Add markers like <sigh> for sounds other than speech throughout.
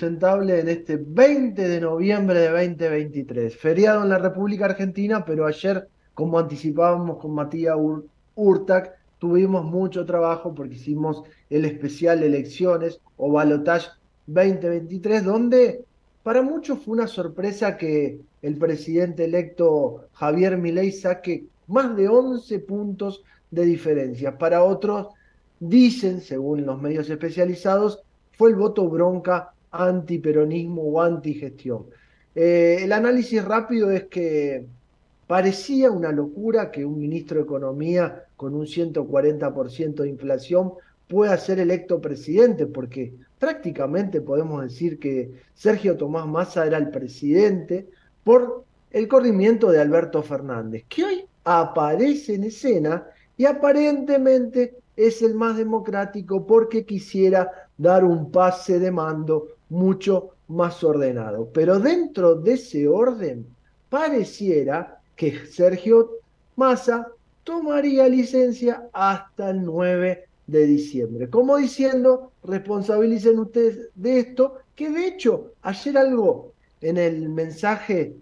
Sustentable en este 20 de noviembre de 2023. Feriado en la República Argentina, pero ayer, como anticipábamos con Matías Urtac, tuvimos mucho trabajo porque hicimos el especial Elecciones o Balotage 2023, donde para muchos fue una sorpresa que el presidente electo Javier Milei saque más de 11 puntos de diferencia. Para otros, dicen, según los medios especializados, fue el voto bronca antiperonismo o antigestión. Eh, el análisis rápido es que parecía una locura que un ministro de Economía con un 140% de inflación pueda ser electo presidente, porque prácticamente podemos decir que Sergio Tomás Massa era el presidente por el corrimiento de Alberto Fernández, que hoy aparece en escena y aparentemente es el más democrático porque quisiera dar un pase de mando mucho más ordenado. Pero dentro de ese orden, pareciera que Sergio Massa tomaría licencia hasta el 9 de diciembre. Como diciendo, responsabilicen ustedes de esto, que de hecho ayer algo en el mensaje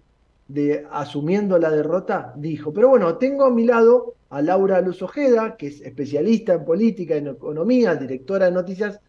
de asumiendo la derrota dijo, pero bueno, tengo a mi lado a Laura Luz Ojeda, que es especialista en política, en economía, directora de noticias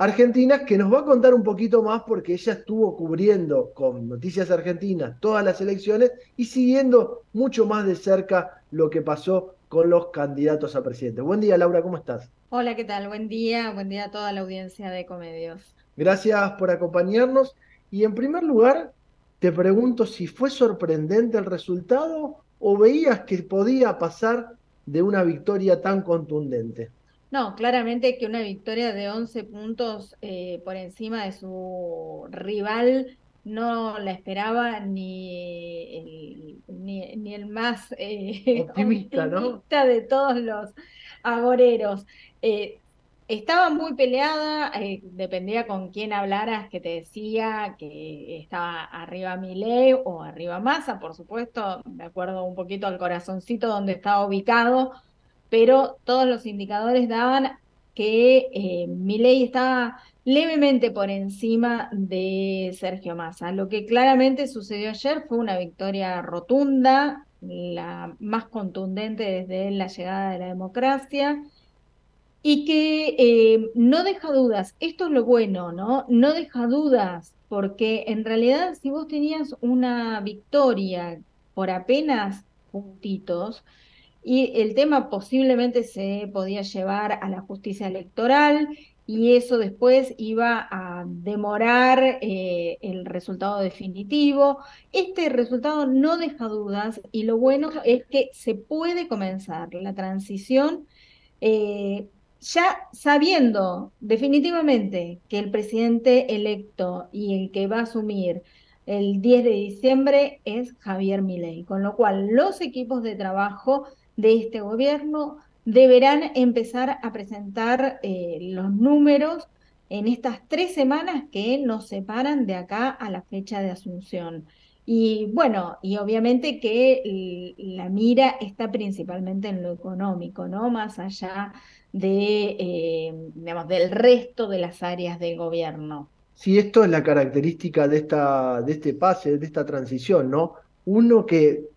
Argentina, que nos va a contar un poquito más porque ella estuvo cubriendo con Noticias Argentinas todas las elecciones y siguiendo mucho más de cerca lo que pasó con los candidatos a presidente. Buen día, Laura, ¿cómo estás? Hola, ¿qué tal? Buen día, buen día a toda la audiencia de Comedios. Gracias por acompañarnos. Y en primer lugar, te pregunto si fue sorprendente el resultado o veías que podía pasar de una victoria tan contundente. No, claramente que una victoria de 11 puntos eh, por encima de su rival no la esperaba ni el, ni, el más eh, <laughs> optimista, de todos los agoreros. Eh, estaba muy peleada, dependía con quién hablaras que te decía que estaba arriba Milei o arriba Massa, por supuesto, de acuerdo un poquito al corazoncito donde estaba ubicado pero todos los indicadores daban que eh, Milei estaba levemente por encima de Sergio Massa. Lo que claramente sucedió ayer fue una victoria rotunda, la más contundente desde la llegada de la democracia y que eh, no deja dudas, esto es lo bueno, ¿no? No deja dudas, porque en realidad si vos tenías una victoria por apenas puntitos, y el tema posiblemente se podía llevar a la justicia electoral y eso después iba a demorar eh, el resultado definitivo. Este resultado no deja dudas y lo bueno es que se puede comenzar la transición eh, ya sabiendo definitivamente que el presidente electo y el que va a asumir el 10 de diciembre es Javier Milei, con lo cual los equipos de trabajo de este gobierno deberán empezar a presentar eh, los números en estas tres semanas que nos separan de acá a la fecha de asunción. Y bueno, y obviamente que la mira está principalmente en lo económico, ¿no? Más allá de, eh, digamos, del resto de las áreas del gobierno. Sí, esto es la característica de, esta, de este pase, de esta transición, ¿no? Uno que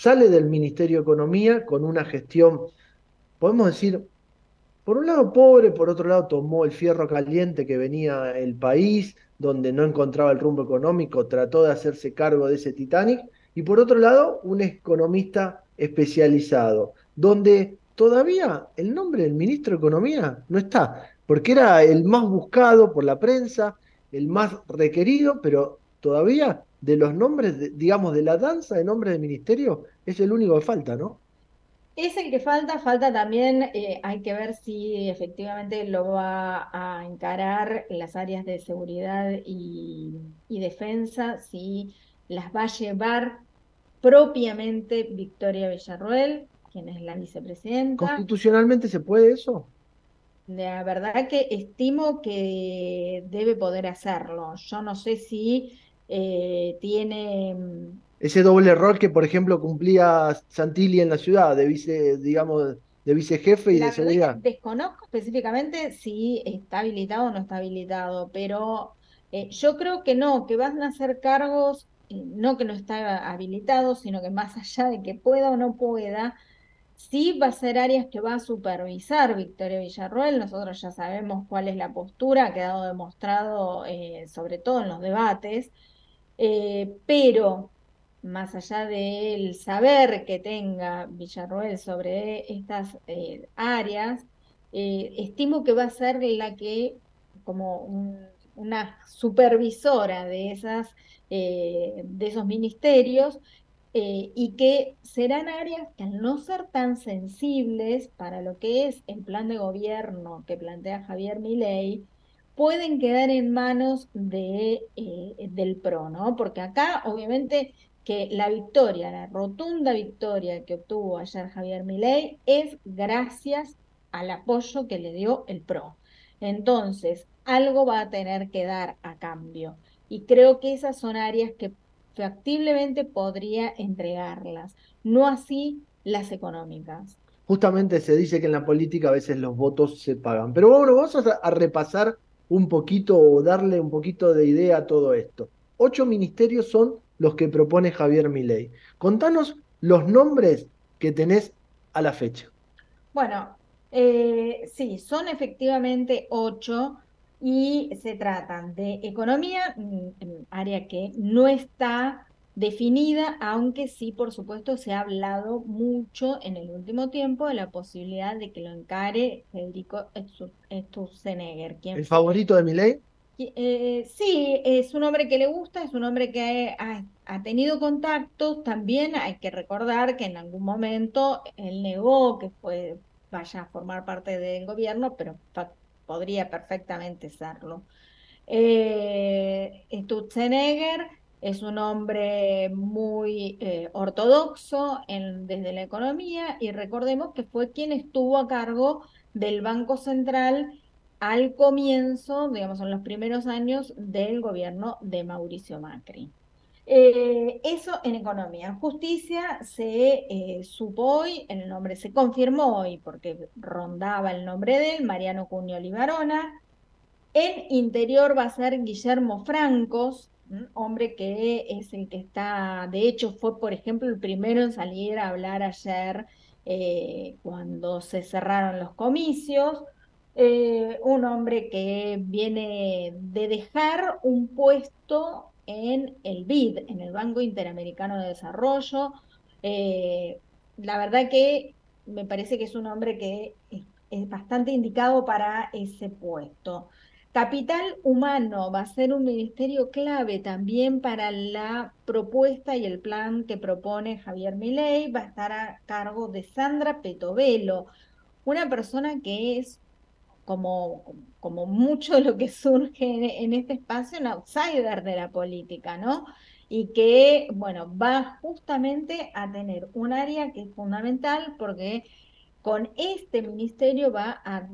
sale del Ministerio de Economía con una gestión, podemos decir, por un lado pobre, por otro lado tomó el fierro caliente que venía el país, donde no encontraba el rumbo económico, trató de hacerse cargo de ese Titanic, y por otro lado un economista especializado, donde todavía el nombre del ministro de Economía no está, porque era el más buscado por la prensa, el más requerido, pero todavía de los nombres, digamos, de la danza de nombres del ministerio, es el único que falta, ¿no? Es el que falta, falta también, eh, hay que ver si efectivamente lo va a encarar las áreas de seguridad y, y defensa, si las va a llevar propiamente Victoria Villarroel, quien es la vicepresidenta. ¿Constitucionalmente se puede eso? La verdad que estimo que debe poder hacerlo. Yo no sé si eh, tiene mm, ese doble rol que, por ejemplo, cumplía Santilli en la ciudad, de vice, digamos, de vicejefe y de seguridad. Desconozco específicamente si está habilitado o no está habilitado, pero eh, yo creo que no, que van a ser cargos, eh, no que no está habilitado, sino que más allá de que pueda o no pueda, Sí va a ser áreas que va a supervisar Victoria Villarroel, nosotros ya sabemos cuál es la postura, ha quedado demostrado eh, sobre todo en los debates, eh, pero más allá del saber que tenga Villarroel sobre estas eh, áreas, estimo que va a ser la que, como una supervisora de, esas, de esos ministerios, eh, y que serán áreas que al no ser tan sensibles para lo que es el plan de gobierno que plantea Javier Milei, pueden quedar en manos de, eh, del PRO, ¿no? Porque acá, obviamente, que la victoria, la rotunda victoria que obtuvo ayer Javier Milei es gracias al apoyo que le dio el PRO. Entonces, algo va a tener que dar a cambio. Y creo que esas son áreas que factiblemente podría entregarlas, no así las económicas. Justamente se dice que en la política a veces los votos se pagan. Pero bueno, vamos a, repasar un poquito o darle un poquito de idea a todo esto. Ocho ministerios son los que propone Javier Milei. Contanos los nombres que tenés a la fecha. Bueno, eh, sí, son efectivamente ocho y se tratan de economía, mm, área que no está definida, aunque sí, por supuesto, se ha hablado mucho en el último tiempo de la posibilidad de que lo encare Federico Sturzenegger. ¿El favorito de mi ley? Eh, sí, es un hombre que le gusta, es un hombre que ha, ha, tenido contactos. También hay que recordar que en algún momento él negó que fue, vaya a formar parte del gobierno, pero podría perfectamente serlo. Eh, Stutzenegger es un hombre muy eh, ortodoxo desde la economía y recordemos que fue quien estuvo a cargo del Banco Central al comienzo, digamos, en los primeros años del gobierno de Mauricio Macri. Eh, eso en economía. En justicia se eh, supo hoy, el nombre se confirmó hoy porque rondaba el nombre de él, Mariano Cuño Libarona. En interior va a ser Guillermo Francos, hombre que es el que está, de hecho fue por ejemplo el primero en salir a hablar ayer eh, cuando se cerraron los comicios. un hombre que viene de dejar un puesto en el BID, en el Banco Interamericano de Desarrollo. Eh, la verdad que me parece que es un hombre que es, bastante indicado para ese puesto. Capital humano va a ser un ministerio clave también para la propuesta y el plan que propone Javier Milei. Va a estar a cargo de Sandra Petovelo, una persona que es como, como mucho de lo que surge en, este espacio, un outsider de la política, ¿no? Y que, bueno, va justamente a tener un área que es fundamental porque con este ministerio va a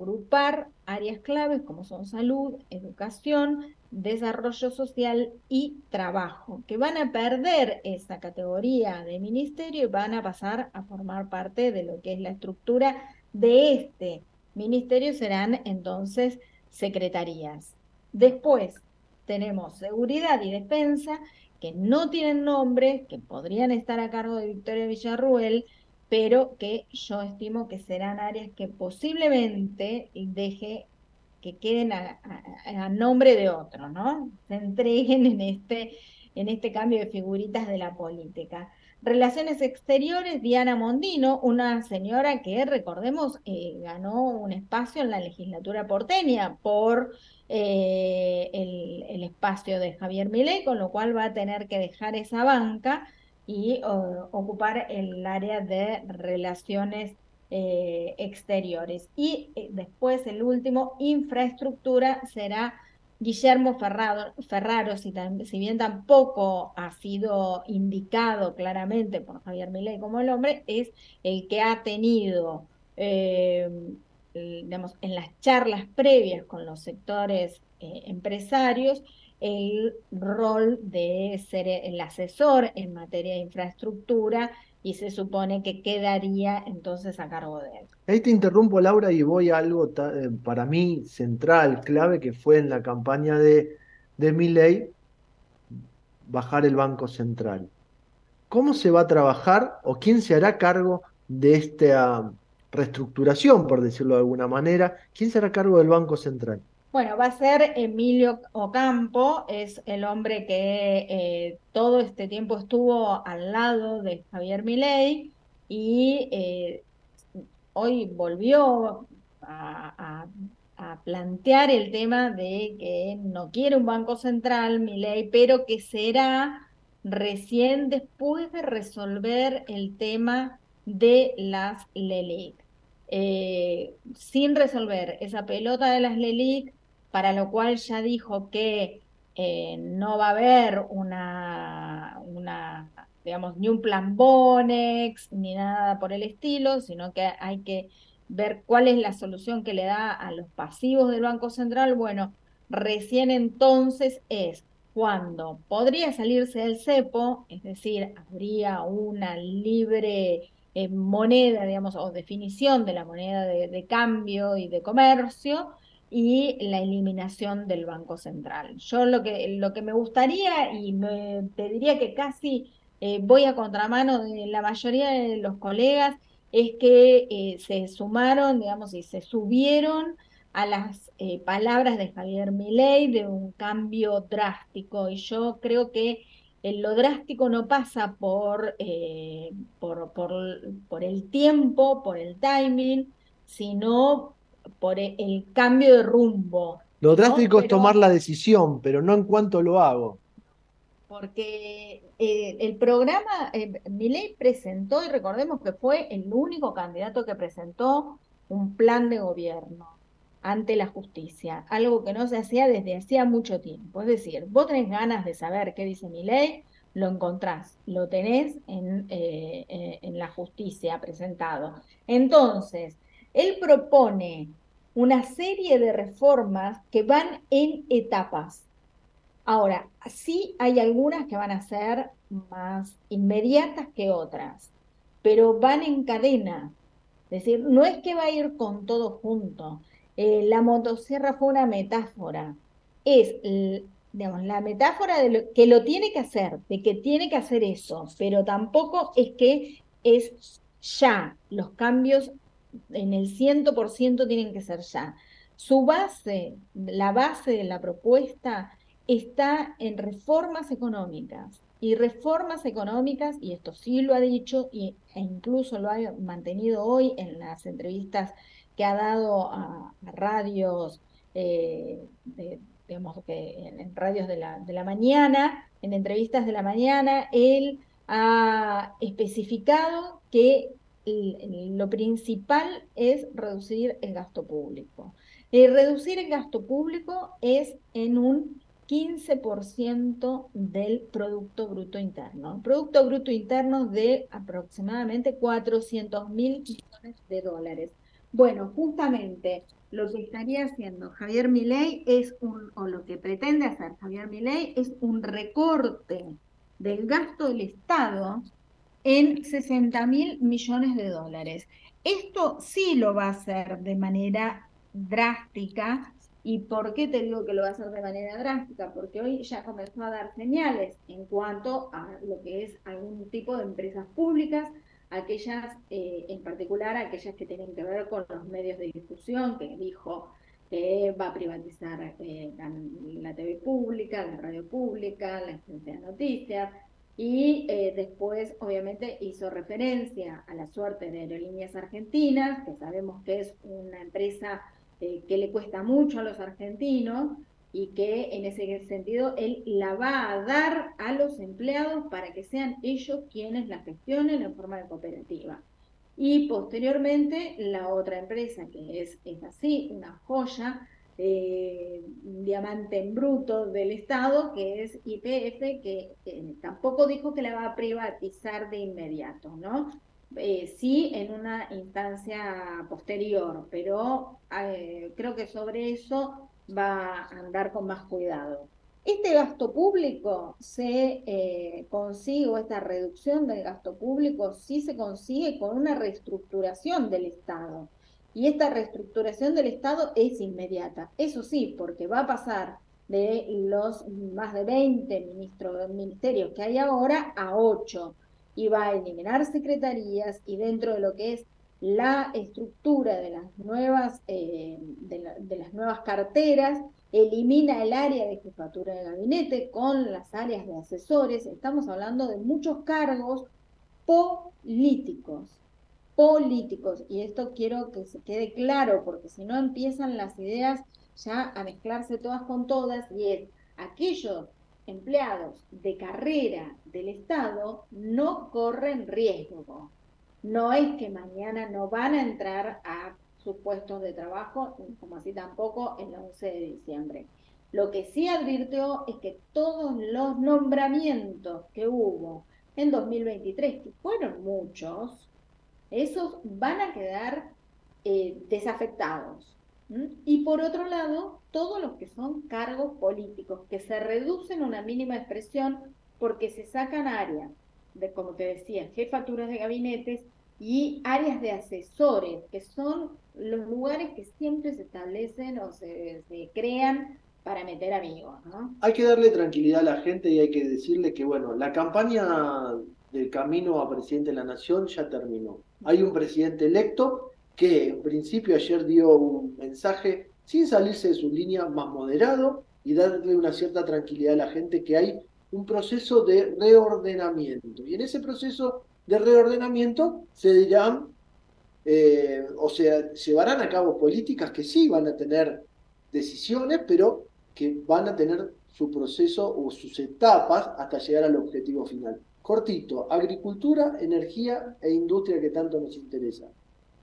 agrupar áreas claves como son salud, educación, desarrollo social y trabajo, que van a perder esa categoría de ministerio y van a pasar a formar parte de lo que es la estructura de este ministerio, serán entonces secretarías. Después tenemos seguridad y defensa, que no tienen nombre, que podrían estar a cargo de Victoria Villarruel, pero que yo estimo que serán áreas que posiblemente deje que queden a, nombre de otro, ¿no? Se entreguen en este, en este cambio de figuritas de la política. Relaciones Exteriores, Diana Mondino, una señora que, recordemos, eh, ganó un espacio en la legislatura porteña por eh, el, el, espacio de Javier Milei, con lo cual va a tener que dejar esa banca y ocupar el área de relaciones eh, exteriores. Y eh, después el último, infraestructura, será Guillermo Ferrado, Ferraro, si, si, bien tampoco ha sido indicado claramente por Javier Milei como el hombre, es el que ha tenido, eh, digamos, en las charlas previas con los sectores empresarios, el rol de ser el asesor en materia de infraestructura y se supone que quedaría entonces a cargo de él. Ahí te interrumpo, Laura, y voy a algo eh, para mí central, clave, que fue en la campaña de, de Milley, bajar el Banco Central. ¿Cómo se va a trabajar o quién se hará cargo de esta reestructuración, por decirlo de alguna manera? ¿Quién se hará cargo del Banco Central? Bueno, va a ser Emilio Ocampo, es el hombre que eh, todo este tiempo estuvo al lado de Javier Milei y eh, hoy volvió a, plantear el tema de que no quiere un banco central, Milei, pero que será recién después de resolver el tema de las LELIC. Eh, sin resolver esa pelota de las LELIC, para lo cual ya dijo que eh, no va a haber una, una, digamos, ni un plan Bonex, ni nada por el estilo, sino que hay que ver cuál es la solución que le da a los pasivos del Banco Central. Bueno, recién entonces es cuando podría salirse del cepo, es decir, habría una libre eh, moneda, digamos, o definición de la moneda de cambio y de comercio, y la eliminación del Banco Central. Yo lo que, lo que me gustaría, y me pediría que casi eh, voy a contramano de la mayoría de los colegas, es que eh, se sumaron, digamos, y se subieron a las eh, palabras de Javier Milei de un cambio drástico. Y yo creo que lo drástico no pasa por, por, por, por el tiempo, por el timing, sino por e, el cambio de rumbo. Lo drástico es tomar la decisión, pero no en cuanto lo hago. Porque eh, el programa, eh, Milei presentó, y recordemos que fue el único candidato que presentó un plan de gobierno ante la justicia, algo que no se hacía desde hacía mucho tiempo. Es decir, vos tenés ganas de saber qué dice mi ley, lo encontrás, lo tenés en, eh, en la justicia presentado. Entonces, él propone una serie de reformas que van en etapas. Ahora, sí hay algunas que van a ser más inmediatas que otras, pero van en cadena. Es decir, no es que va a ir con todo junto. Eh, la motosierra fue una metáfora. Es, digamos, la metáfora de lo, que lo tiene que hacer, de que tiene que hacer eso, pero tampoco es que es ya los cambios en el 100% tienen que ser ya. Su base, la base de la propuesta está en reformas económicas. Y reformas económicas, y esto sí lo ha dicho y, e incluso lo ha mantenido hoy en las entrevistas que ha dado a, radios, eh, digamos que en, radios de la, de la mañana, en entrevistas de la mañana, él ha especificado que lo principal es reducir el gasto público. Y reducir el gasto público es en un 15% del Producto Bruto Interno. Producto Bruto Interno de aproximadamente 400 mil millones de dólares. Bueno, justamente lo que estaría haciendo Javier Milei es un, o lo que pretende hacer Javier Milei es un recorte del gasto del Estado en 60 mil millones de dólares. Esto sí lo va a hacer de manera drástica. ¿Y por qué te digo que lo va a hacer de manera drástica? Porque hoy ya comenzó a dar señales en cuanto a lo que es algún tipo de empresas públicas, aquellas, eh, en particular aquellas que tienen que ver con los medios de difusión, que dijo que va a privatizar eh, la, TV pública, la radio pública, la agencia de noticias, y eh, después obviamente hizo referencia a la suerte de Aerolíneas Argentinas, que sabemos que es una empresa que le cuesta mucho a los argentinos, y que en ese sentido él la va a dar a los empleados para que sean ellos quienes la gestionen en forma de cooperativa. Y posteriormente la otra empresa que es, es así, una joya, eh, diamante en bruto del Estado, que es IPF, que tampoco dijo que la va a privatizar de inmediato, ¿no? Eh, sí en una instancia posterior, pero eh, creo que sobre eso va a andar con más cuidado. Este gasto público se eh, consigue, o esta reducción del gasto público, sí se consigue con una reestructuración del Estado. Y esta reestructuración del Estado es inmediata. Eso sí, porque va a pasar de los más de 20 ministros, ministerios que hay ahora a 8 y va a eliminar secretarías y dentro de lo que es la estructura de las nuevas, eh, de, las nuevas carteras, elimina el área de jefatura de gabinete con las áreas de asesores. Estamos hablando de muchos cargos políticos, políticos. Y esto quiero que se quede claro, porque si no empiezan las ideas ya a mezclarse todas con todas, y es aquellos empleados de carrera del Estado no corren riesgo no es que mañana no van a entrar a sus puestos de trabajo, como así tampoco el 11 de diciembre. Lo que sí advirtió es que todos los nombramientos que hubo en 2023, que fueron muchos, esos van a quedar eh, desafectados. Y por otro lado, todos los que son cargos políticos, que se reducen a una mínima expresión porque se sacan áreas de, como te decía, jefaturas de gabinetes y áreas de asesores, que son los lugares que siempre se establecen o se, crean para meter amigos. ¿no? Hay que darle tranquilidad a la gente y hay que decirle que, bueno, la campaña del camino a presidente de la nación ya terminó. Hay un presidente electo que en principio ayer dio un mensaje sin salirse de su línea más moderado y darle una cierta tranquilidad a la gente que hay un proceso de reordenamiento. Y en ese proceso de reordenamiento se dirán, eh, o sea, llevarán a cabo políticas que sí van a tener decisiones, pero que van a tener su proceso o sus etapas hasta llegar al objetivo final. Cortito, agricultura, energía e industria que tanto nos interesa.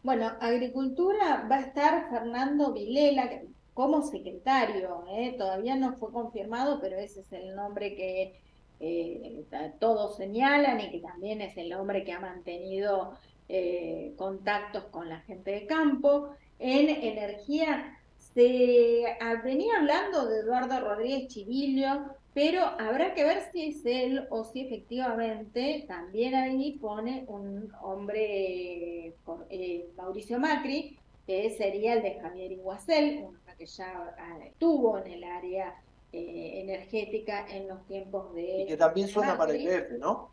Bueno, agricultura va a estar Fernando Vilela como secretario, ¿eh? todavía no fue confirmado, pero ese es el nombre que eh, todos señalan y que también es el hombre que ha mantenido eh, contactos con la gente de campo. En energía se venía hablando de Eduardo Rodríguez Chivillo, pero habrá que ver si es él o si efectivamente también ahí pone un hombre, eh, Mauricio Macri, que sería el de Javier Iguacel, uno que ya estuvo en el área eh, energética en los tiempos de... Y que también suena para IPF, ¿no?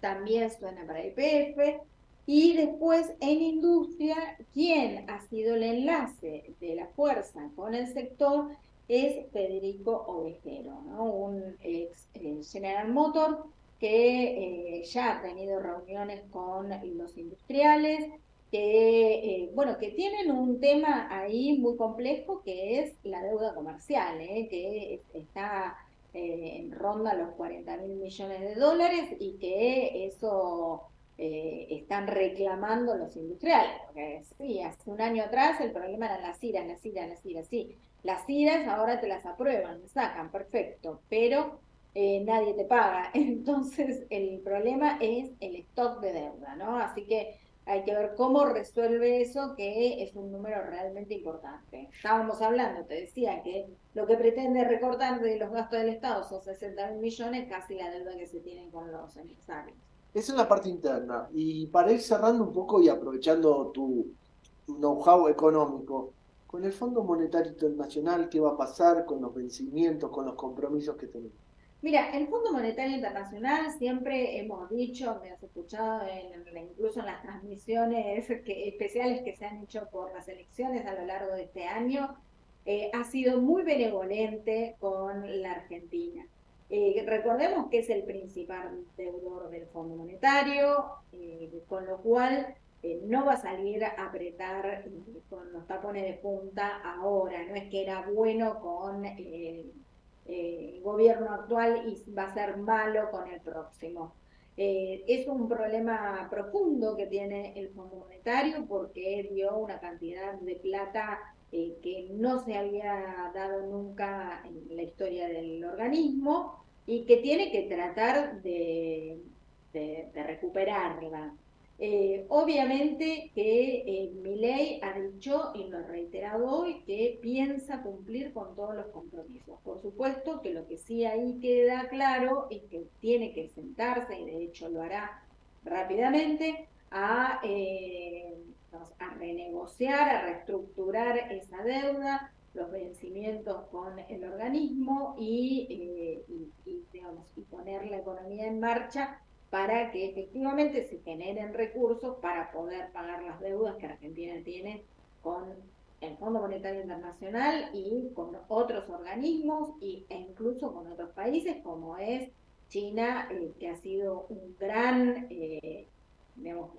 También suena para IPF. Y después en industria, quien ha sido el enlace de la fuerza con el sector es Federico Ovejero, ¿no? un ex eh, General Motor que eh, ya ha tenido reuniones con los industriales, que, eh, bueno, que tienen un tema ahí muy complejo que es la deuda comercial, que está en ronda los 40 mil millones de dólares y que eso están reclamando los industriales. Porque sí, hace un año atrás el problema eran las iras, las iras, las iras, sí. Las iras ahora te las aprueban, sacan, perfecto, pero eh, nadie te paga. <laughs> Entonces el problema es el stock de deuda, ¿no? Así que hay que ver cómo resuelve eso, que es un número realmente importante. Estábamos hablando, te decía, que lo que pretende recortar de los gastos del Estado son 60 mil millones, casi la deuda que se tiene con los empresarios. Esa es la parte interna. Y para ir cerrando un poco y aprovechando tu know-how económico, con el Fondo Monetario Internacional, ¿qué va a pasar con los vencimientos, con los compromisos que tenemos? Mira, el Fondo Monetario Internacional siempre hemos dicho, me has escuchado incluso en las transmisiones especiales que se han hecho por las elecciones a lo largo de este año, eh, ha sido muy benevolente con la Argentina. Eh, recordemos que es el principal deudor del Fondo Monetario, eh, con lo cual eh, no va a salir a apretar con los tapones de punta ahora, no es que era bueno con el gobierno actual y va a ser malo con el próximo. es un problema profundo que tiene el Fondo Monetario porque dio una cantidad de plata que no se había dado nunca en la historia del organismo y que tiene que tratar de, recuperarla. Eh, obviamente que eh, mi ley ha dicho, y lo ha reiterado hoy, que piensa cumplir con todos los compromisos. Por supuesto que lo que sí ahí queda claro es que tiene que sentarse, y de hecho lo hará rápidamente, a, eh, renegociar, a reestructurar esa deuda, los vencimientos con el organismo y, eh, digamos, y poner la economía en marcha para que efectivamente se generen recursos para poder pagar las deudas que Argentina tiene con el Fondo Monetario Internacional y con otros organismos y, e incluso con otros países como es China, eh, que ha sido un gran eh, digamos,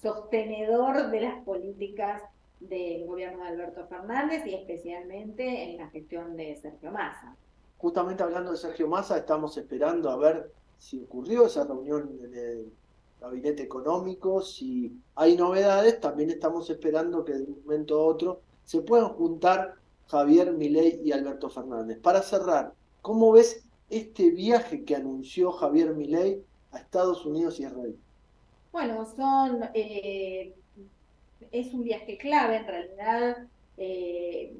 sostenedor de las políticas del gobierno de Alberto Fernández y especialmente en la gestión de Sergio Massa. Justamente hablando de Sergio Massa, estamos esperando a ver si ocurrió esa reunión en el gabinete económico, si hay novedades, también estamos esperando que de un momento a otro se puedan juntar Javier Milei y Alberto Fernández. Para cerrar, ¿cómo ves este viaje que anunció Javier Milei a Estados Unidos y Israel? Bueno, son eh, es un viaje clave, en realidad eh,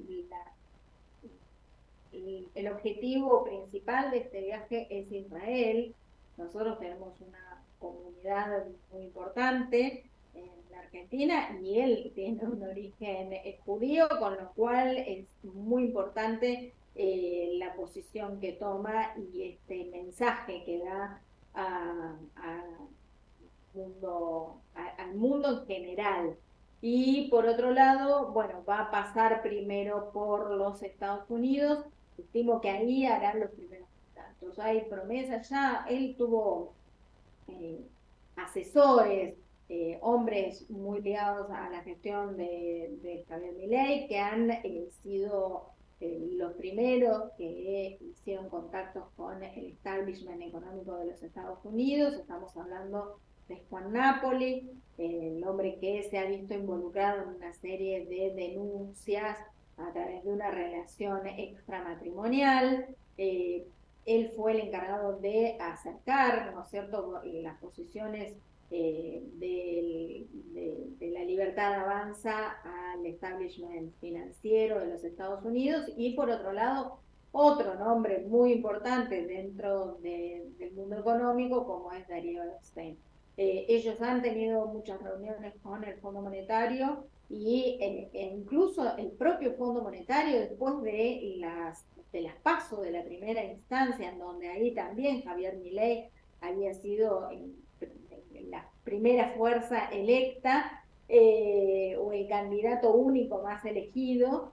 el, objetivo principal de este viaje es Israel. Nosotros tenemos una comunidad muy importante en la Argentina y él tiene un origen judío, con lo cual es muy importante eh, la posición que toma y este mensaje que da mundo, al mundo en general. Y por otro lado, bueno, va a pasar primero por los Estados Unidos. Estimo que ahí harán los primeros Hay promesas ya. Él tuvo eh, asesores, eh, hombres muy ligados a la gestión de, de Javier Milei, que han eh, sido los primeros que hicieron contactos con el establishment económico de los Estados Unidos. Estamos hablando de Juan Napoli, el hombre que se ha visto involucrado en una serie de denuncias a través de una relación extramatrimonial. Él fue el encargado de acercar, ¿no es cierto?, las posiciones eh, de, la libertad avanza al establishment financiero de los Estados Unidos y por otro lado otro nombre muy importante dentro del mundo económico como es Darío Epstein. Eh, ellos han tenido muchas reuniones con el Fondo Monetario y eh, e incluso el propio Fondo Monetario después de las de las pasos de la primera instancia, en donde ahí también Javier Milei había sido la primera fuerza electa eh, o el candidato único más elegido,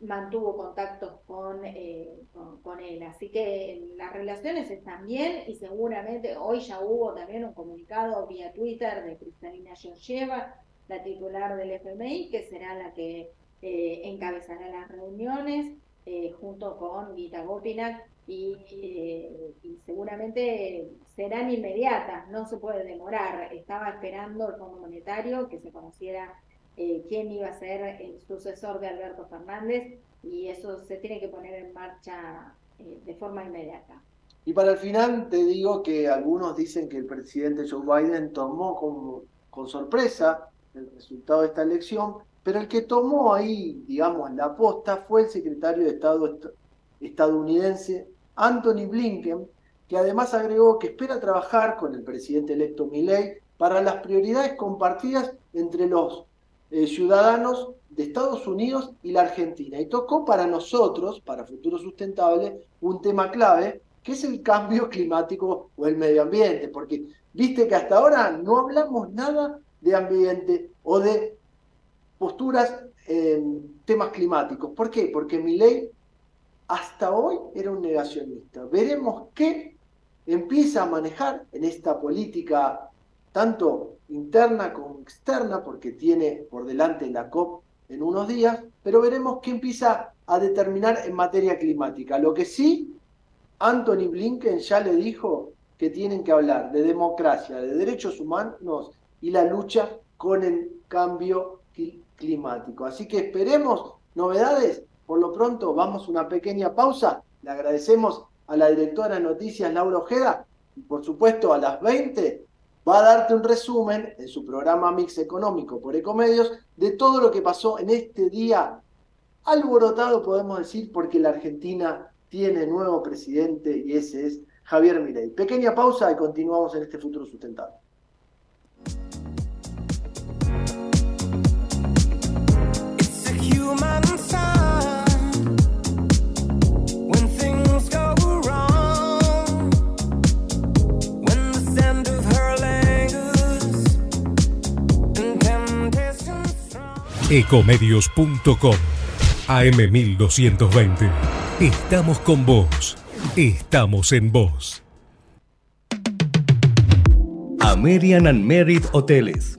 mantuvo contactos eh, con, con, él. Así que las relaciones están bien y seguramente hoy ya hubo también un comunicado vía Twitter de Cristalina Georgieva, la titular del FMI, que será la que eh, encabezará las reuniones eh, junto con Gita Gopinak y, y seguramente serán inmediatas, no se puede demorar. Estaba esperando el Fondo Monetario que se conociera eh, quién iba a ser el sucesor de Alberto Fernández y eso se tiene que poner en marcha eh, de forma inmediata. Y para el final te digo que algunos dicen que el presidente Joe Biden tomó con, con sorpresa el resultado de esta elección, pero el que tomó ahí, digamos, la aposta fue el secretario de Estado estadounidense Anthony Blinken, que además agregó que espera trabajar con el presidente electo Milley para las prioridades compartidas entre los eh, ciudadanos de Estados Unidos y la Argentina. Y tocó para nosotros, para Futuro Sustentable, un tema clave, que es el cambio <laughs> climático o el medio ambiente, porque viste que hasta ahora no hablamos nada de ambiente o de posturas en temas climáticos. ¿Por qué? Porque mi ley hasta hoy era un negacionista. Veremos qué empieza a manejar en esta política tanto interna como externa, porque tiene por delante la COP en unos días, pero veremos qué empieza a determinar en materia climática. Lo que sí, Anthony Blinken ya le dijo que tienen que hablar de democracia, de derechos humanos y la lucha con el cambio climático. Así que esperemos novedades. Por lo pronto, vamos a una pequeña pausa. Le agradecemos a la directora de noticias, Laura Ojeda, y por supuesto a las 20 va a darte un resumen en su programa Mix Económico por Ecomedios de todo lo que pasó en este día alborotado, podemos decir, porque la Argentina tiene nuevo presidente y ese es Javier Milei. Pequeña pausa y continuamos en este futuro sustentable. Ecomedios.com AM1220. Estamos con vos. Estamos en vos. American and Merit Hoteles.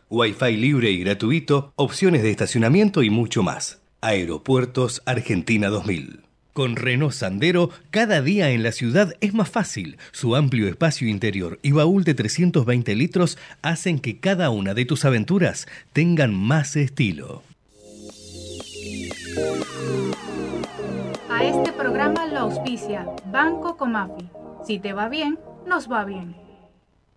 Wi-Fi libre y gratuito, opciones de estacionamiento y mucho más. Aeropuertos Argentina 2000. Con Renault Sandero, cada día en la ciudad es más fácil. Su amplio espacio interior y baúl de 320 litros hacen que cada una de tus aventuras tengan más estilo. A este programa lo auspicia Banco Comafi. Si te va bien, nos va bien.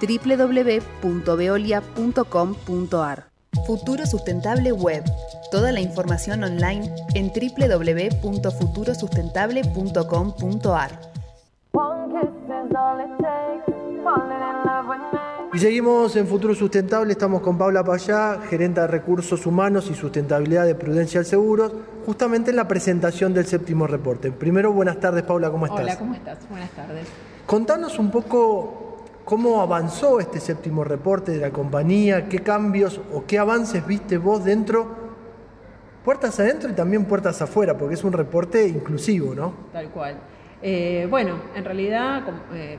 www.veolia.com.ar. Futuro Sustentable Web. Toda la información online en www.futurosustentable.com.ar. Y seguimos en Futuro Sustentable, estamos con Paula Payá, gerente de Recursos Humanos y Sustentabilidad de Prudencial Seguros, justamente en la presentación del séptimo reporte. Primero, buenas tardes Paula, ¿cómo estás? Hola, ¿cómo estás? Buenas tardes. Contanos un poco ¿Cómo avanzó este séptimo reporte de la compañía? ¿Qué cambios o qué avances viste vos dentro, puertas adentro y también puertas afuera? Porque es un reporte inclusivo, ¿no? Tal cual. Eh, bueno, en realidad eh,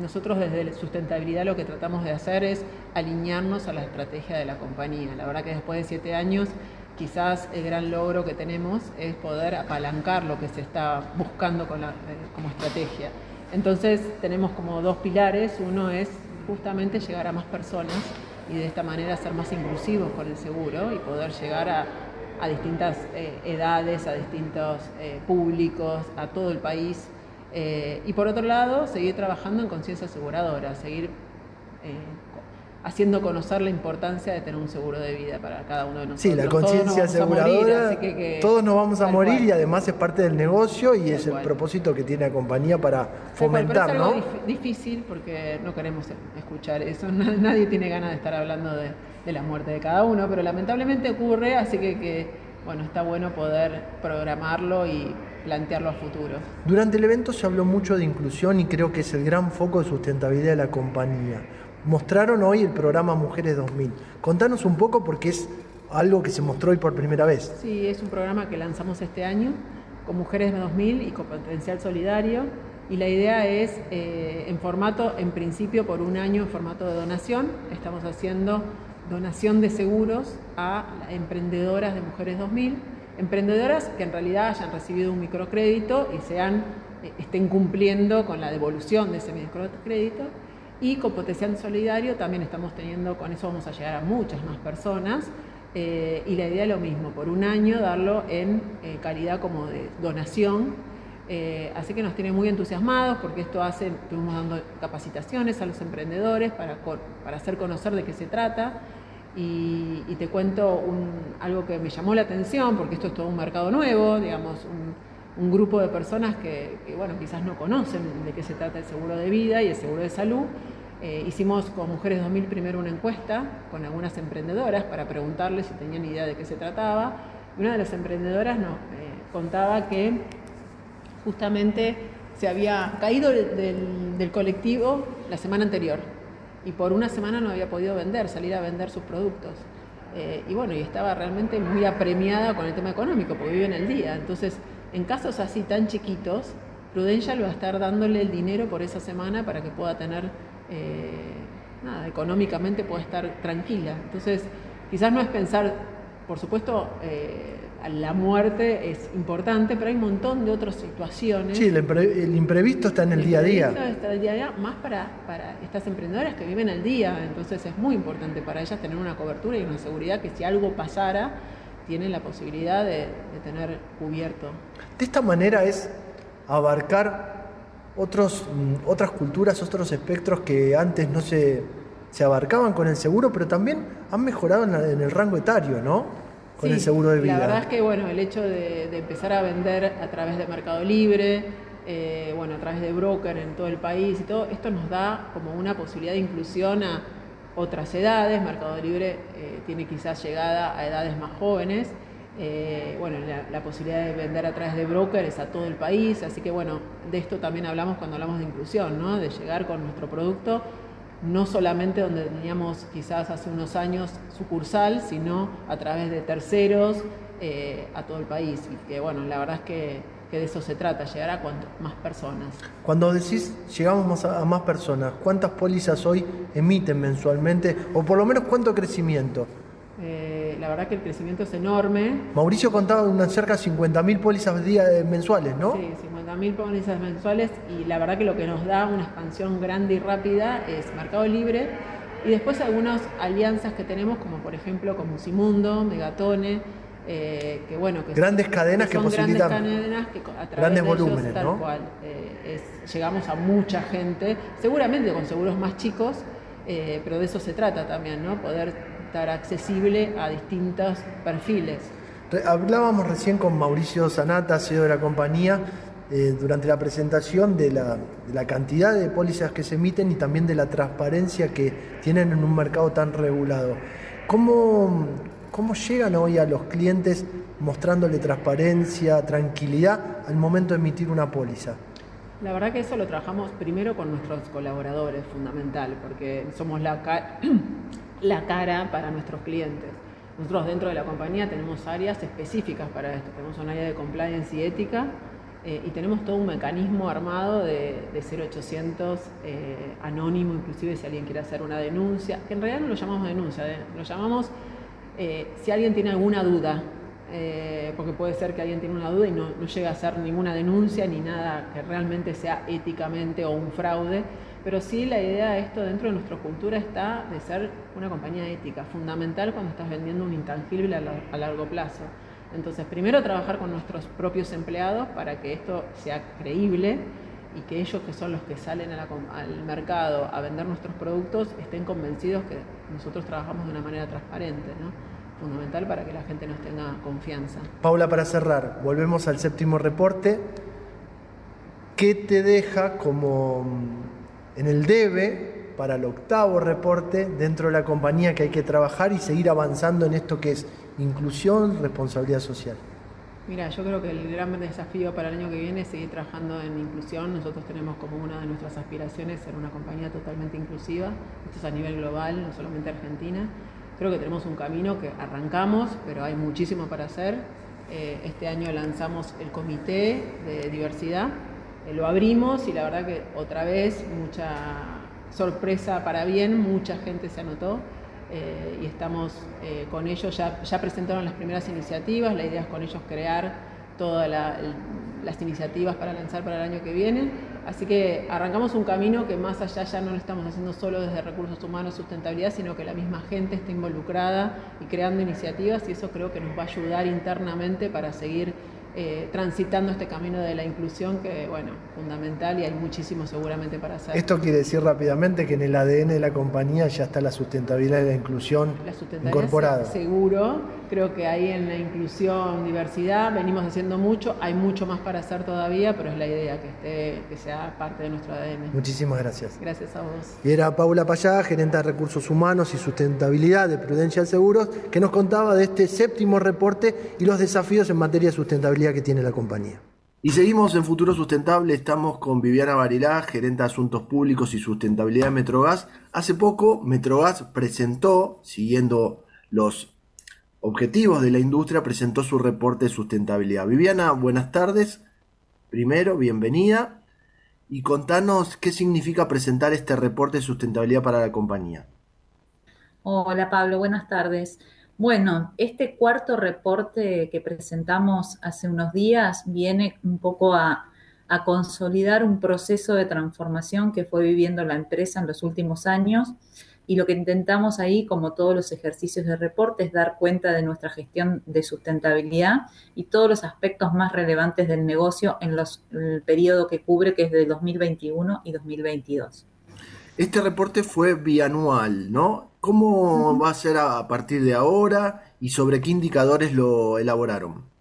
nosotros desde sustentabilidad lo que tratamos de hacer es alinearnos a la estrategia de la compañía. La verdad que después de siete años quizás el gran logro que tenemos es poder apalancar lo que se está buscando con la, eh, como estrategia. Entonces tenemos como dos pilares, uno es justamente llegar a más personas y de esta manera ser más inclusivos con el seguro y poder llegar a, distintas eh, edades, a distintos eh, públicos, a todo el país. Eh, y por otro lado, seguir trabajando en conciencia aseguradora, seguir haciendo conocer la importancia de tener un seguro de vida para cada uno de nosotros. Sí, la conciencia aseguradora, todos nos vamos a morir y además es parte del negocio y es el propósito que tiene la compañía para fomentar, es algo difícil porque no queremos escuchar eso, <laughs> nadie tiene ganas de estar hablando de, la muerte de cada uno, pero lamentablemente ocurre, así que, bueno, está bueno poder programarlo y plantearlo a futuro. Durante el evento se habló mucho de inclusión y creo que es el gran foco de sustentabilidad de la compañía mostraron hoy el programa Mujeres 2000. Contanos un poco porque es algo que se mostró hoy por primera vez. Sí, es un programa que lanzamos este año con Mujeres 2000 y con Potencial Solidario. Y la idea es eh, en formato, en principio por un año en formato de donación. Estamos haciendo donación de seguros a emprendedoras de Mujeres 2000. Emprendedoras que en realidad hayan recibido un microcrédito y sean, eh, estén cumpliendo con la devolución de ese microcrédito y con Potencial Solidario también estamos teniendo, con eso vamos a llegar a muchas más personas. Eh, y la idea es lo mismo, por un año darlo en eh, calidad como de donación. Eh, así que nos tiene muy entusiasmados porque esto hace, estuvimos dando capacitaciones a los emprendedores para, para hacer conocer de qué se trata. Y, te cuento algo que me llamó la atención, porque esto es todo un mercado nuevo, digamos, un, grupo de personas que, que, bueno, quizás no conocen de qué se trata el seguro de vida y el seguro de salud, eh, hicimos con Mujeres 2000 primero una encuesta con algunas emprendedoras para preguntarles si tenían idea de qué se trataba. Y una de las emprendedoras nos eh, contaba que justamente se había caído del, colectivo la semana anterior y por una semana no había podido vender, salir a vender sus productos. Eh, y bueno, y estaba realmente muy apremiada con el tema económico, porque vive en el día. Entonces, en casos así tan chiquitos, Prudential va a estar dándole el dinero por esa semana para que pueda tener eh, nada, económicamente puede estar tranquila. Entonces, quizás no es pensar, por supuesto, eh, la muerte es importante, pero hay un montón de otras situaciones. Sí, el, imprevisto está en el, día a día. Está en el día a día, más para, para estas emprendedoras que viven al día, entonces es muy importante para ellas tener una cobertura y una seguridad que si algo pasara, tienen la posibilidad de, de tener cubierto. De esta manera es abarcar otros, mm, otras culturas, otros espectros que antes no se, se abarcaban con el seguro, pero también han mejorado en, el rango etario, ¿no? Con el seguro de vida. La verdad es que bueno, el hecho de, empezar a vender a través de Mercado Libre, eh, bueno, a través de broker en todo el país y todo, esto nos da como una posibilidad de inclusión a otras edades. Mercado Libre eh, tiene quizás llegada a edades más jóvenes. Eh, bueno, la, posibilidad de vender a través de brokers a todo el país, así que bueno, de esto también hablamos cuando hablamos de inclusión, ¿no? de llegar con nuestro producto, no solamente donde teníamos quizás hace unos años sucursal, sino a través de terceros eh, a todo el país. Y que bueno, la verdad es que, de eso se trata, llegar a cuantas más personas. Cuando decís llegamos a, a más personas, ¿cuántas pólizas hoy emiten mensualmente? O por lo menos cuánto crecimiento? Eh, la verdad que el crecimiento es enorme. Mauricio contaba unas cerca de 50.000 pólizas día, eh, mensuales, ¿no? Sí, 50.000 pólizas mensuales y la verdad que lo que nos da una expansión grande y rápida es Mercado Libre y después algunas alianzas que tenemos como por ejemplo con Musimundo, Megatone, eh, que bueno, que grandes cadenas que, posibilitan grandes cadenas que a través grandes volúmenes, tal cual, llegamos a mucha gente, seguramente con seguros más chicos, pero de eso se trata también, ¿no? Poder estar accesible a distintos perfiles. Hablábamos recién con Mauricio Zanata, CEO de la compañía, eh, durante la presentación de la, cantidad de pólizas que se emiten y también de la transparencia que tienen en un mercado tan regulado. ¿Cómo, cómo llegan hoy a los clientes mostrándole transparencia, tranquilidad al momento de emitir una póliza? La verdad que eso lo trabajamos primero con nuestros colaboradores, fundamental, porque somos <clears throat> la, cara para nuestros clientes. Nosotros dentro de la compañía tenemos áreas específicas para esto. Tenemos un área de compliance y ética eh, y tenemos todo un mecanismo armado de, 0800 eh, anónimo, inclusive si alguien quiere hacer una denuncia, que en realidad no lo llamamos denuncia, eh, lo llamamos si alguien tiene alguna duda, porque puede ser que alguien tiene una duda y no, no llega a hacer ninguna denuncia ni nada que realmente sea éticamente o un fraude pero sí la idea de esto dentro de nuestra cultura está de ser una compañía ética, fundamental cuando estás vendiendo un intangible a, largo plazo. Entonces, primero trabajar con nuestros propios empleados para que esto sea creíble y que ellos que son los que salen al mercado a vender nuestros productos estén convencidos que nosotros trabajamos de una manera transparente, ¿no? fundamental para que la gente nos tenga confianza. Paula, para cerrar, volvemos al séptimo reporte. ¿Qué te deja como en el debe para el octavo reporte dentro de la compañía que hay que trabajar y seguir avanzando en esto que es inclusión, responsabilidad social. Mira, yo creo que el gran desafío para el año que viene es seguir trabajando en inclusión. Nosotros tenemos como una de nuestras aspiraciones ser una compañía totalmente inclusiva. Esto es a nivel global, no solamente Argentina. Creo que tenemos un camino que arrancamos, pero hay muchísimo para hacer. Eh, este año lanzamos el comité de diversidad, eh, lo abrimos y la verdad que otra vez mucha sorpresa para bien, mucha gente se anotó eh, y estamos eh, con ellos, ya, ya presentaron las primeras iniciativas, la idea es con ellos crear todas las iniciativas para lanzar para el año que viene. Así que arrancamos un camino que más allá ya no lo estamos haciendo solo desde recursos humanos, sustentabilidad, sino que la misma gente está involucrada y creando iniciativas y eso creo que nos va a ayudar internamente para seguir eh, transitando este camino de la inclusión que, bueno, fundamental y hay muchísimo seguramente para hacer. Esto quiere decir rápidamente que en el ADN de la compañía ya está la sustentabilidad y la inclusión la incorporada. Seguro, creo que ahí en la inclusión, diversidad, venimos haciendo mucho, hay mucho más para hacer todavía, pero es la idea que, esté, que sea parte de nuestro ADN. Muchísimas gracias. Gracias a vos. Y era Paula Payá, gerente de Recursos Humanos y Sustentabilidad de Prudencial Seguros, que nos contaba de este séptimo reporte y los desafíos en materia de sustentabilidad que tiene la compañía. Y seguimos en Futuro Sustentable, estamos con Viviana Varilá, gerente de Asuntos Públicos y Sustentabilidad de Metrogas. Hace poco Metrogas presentó, siguiendo los objetivos de la industria, presentó su reporte de sustentabilidad. Viviana, buenas tardes. Primero, bienvenida. Y contanos qué significa presentar este reporte de sustentabilidad para la compañía. Hola Pablo, buenas tardes. Bueno, este cuarto reporte que presentamos hace unos días viene un poco a, consolidar un proceso de transformación que fue viviendo la empresa en los últimos años, y lo que intentamos ahí, como todos los ejercicios de reporte, es dar cuenta de nuestra gestión de sustentabilidad y todos los aspectos más relevantes del negocio en los, el periodo que cubre, que es de 2021 y 2022. Este reporte fue bianual, ¿no? ¿Cómo va a ser a partir de ahora y sobre qué indicadores lo elaboraron?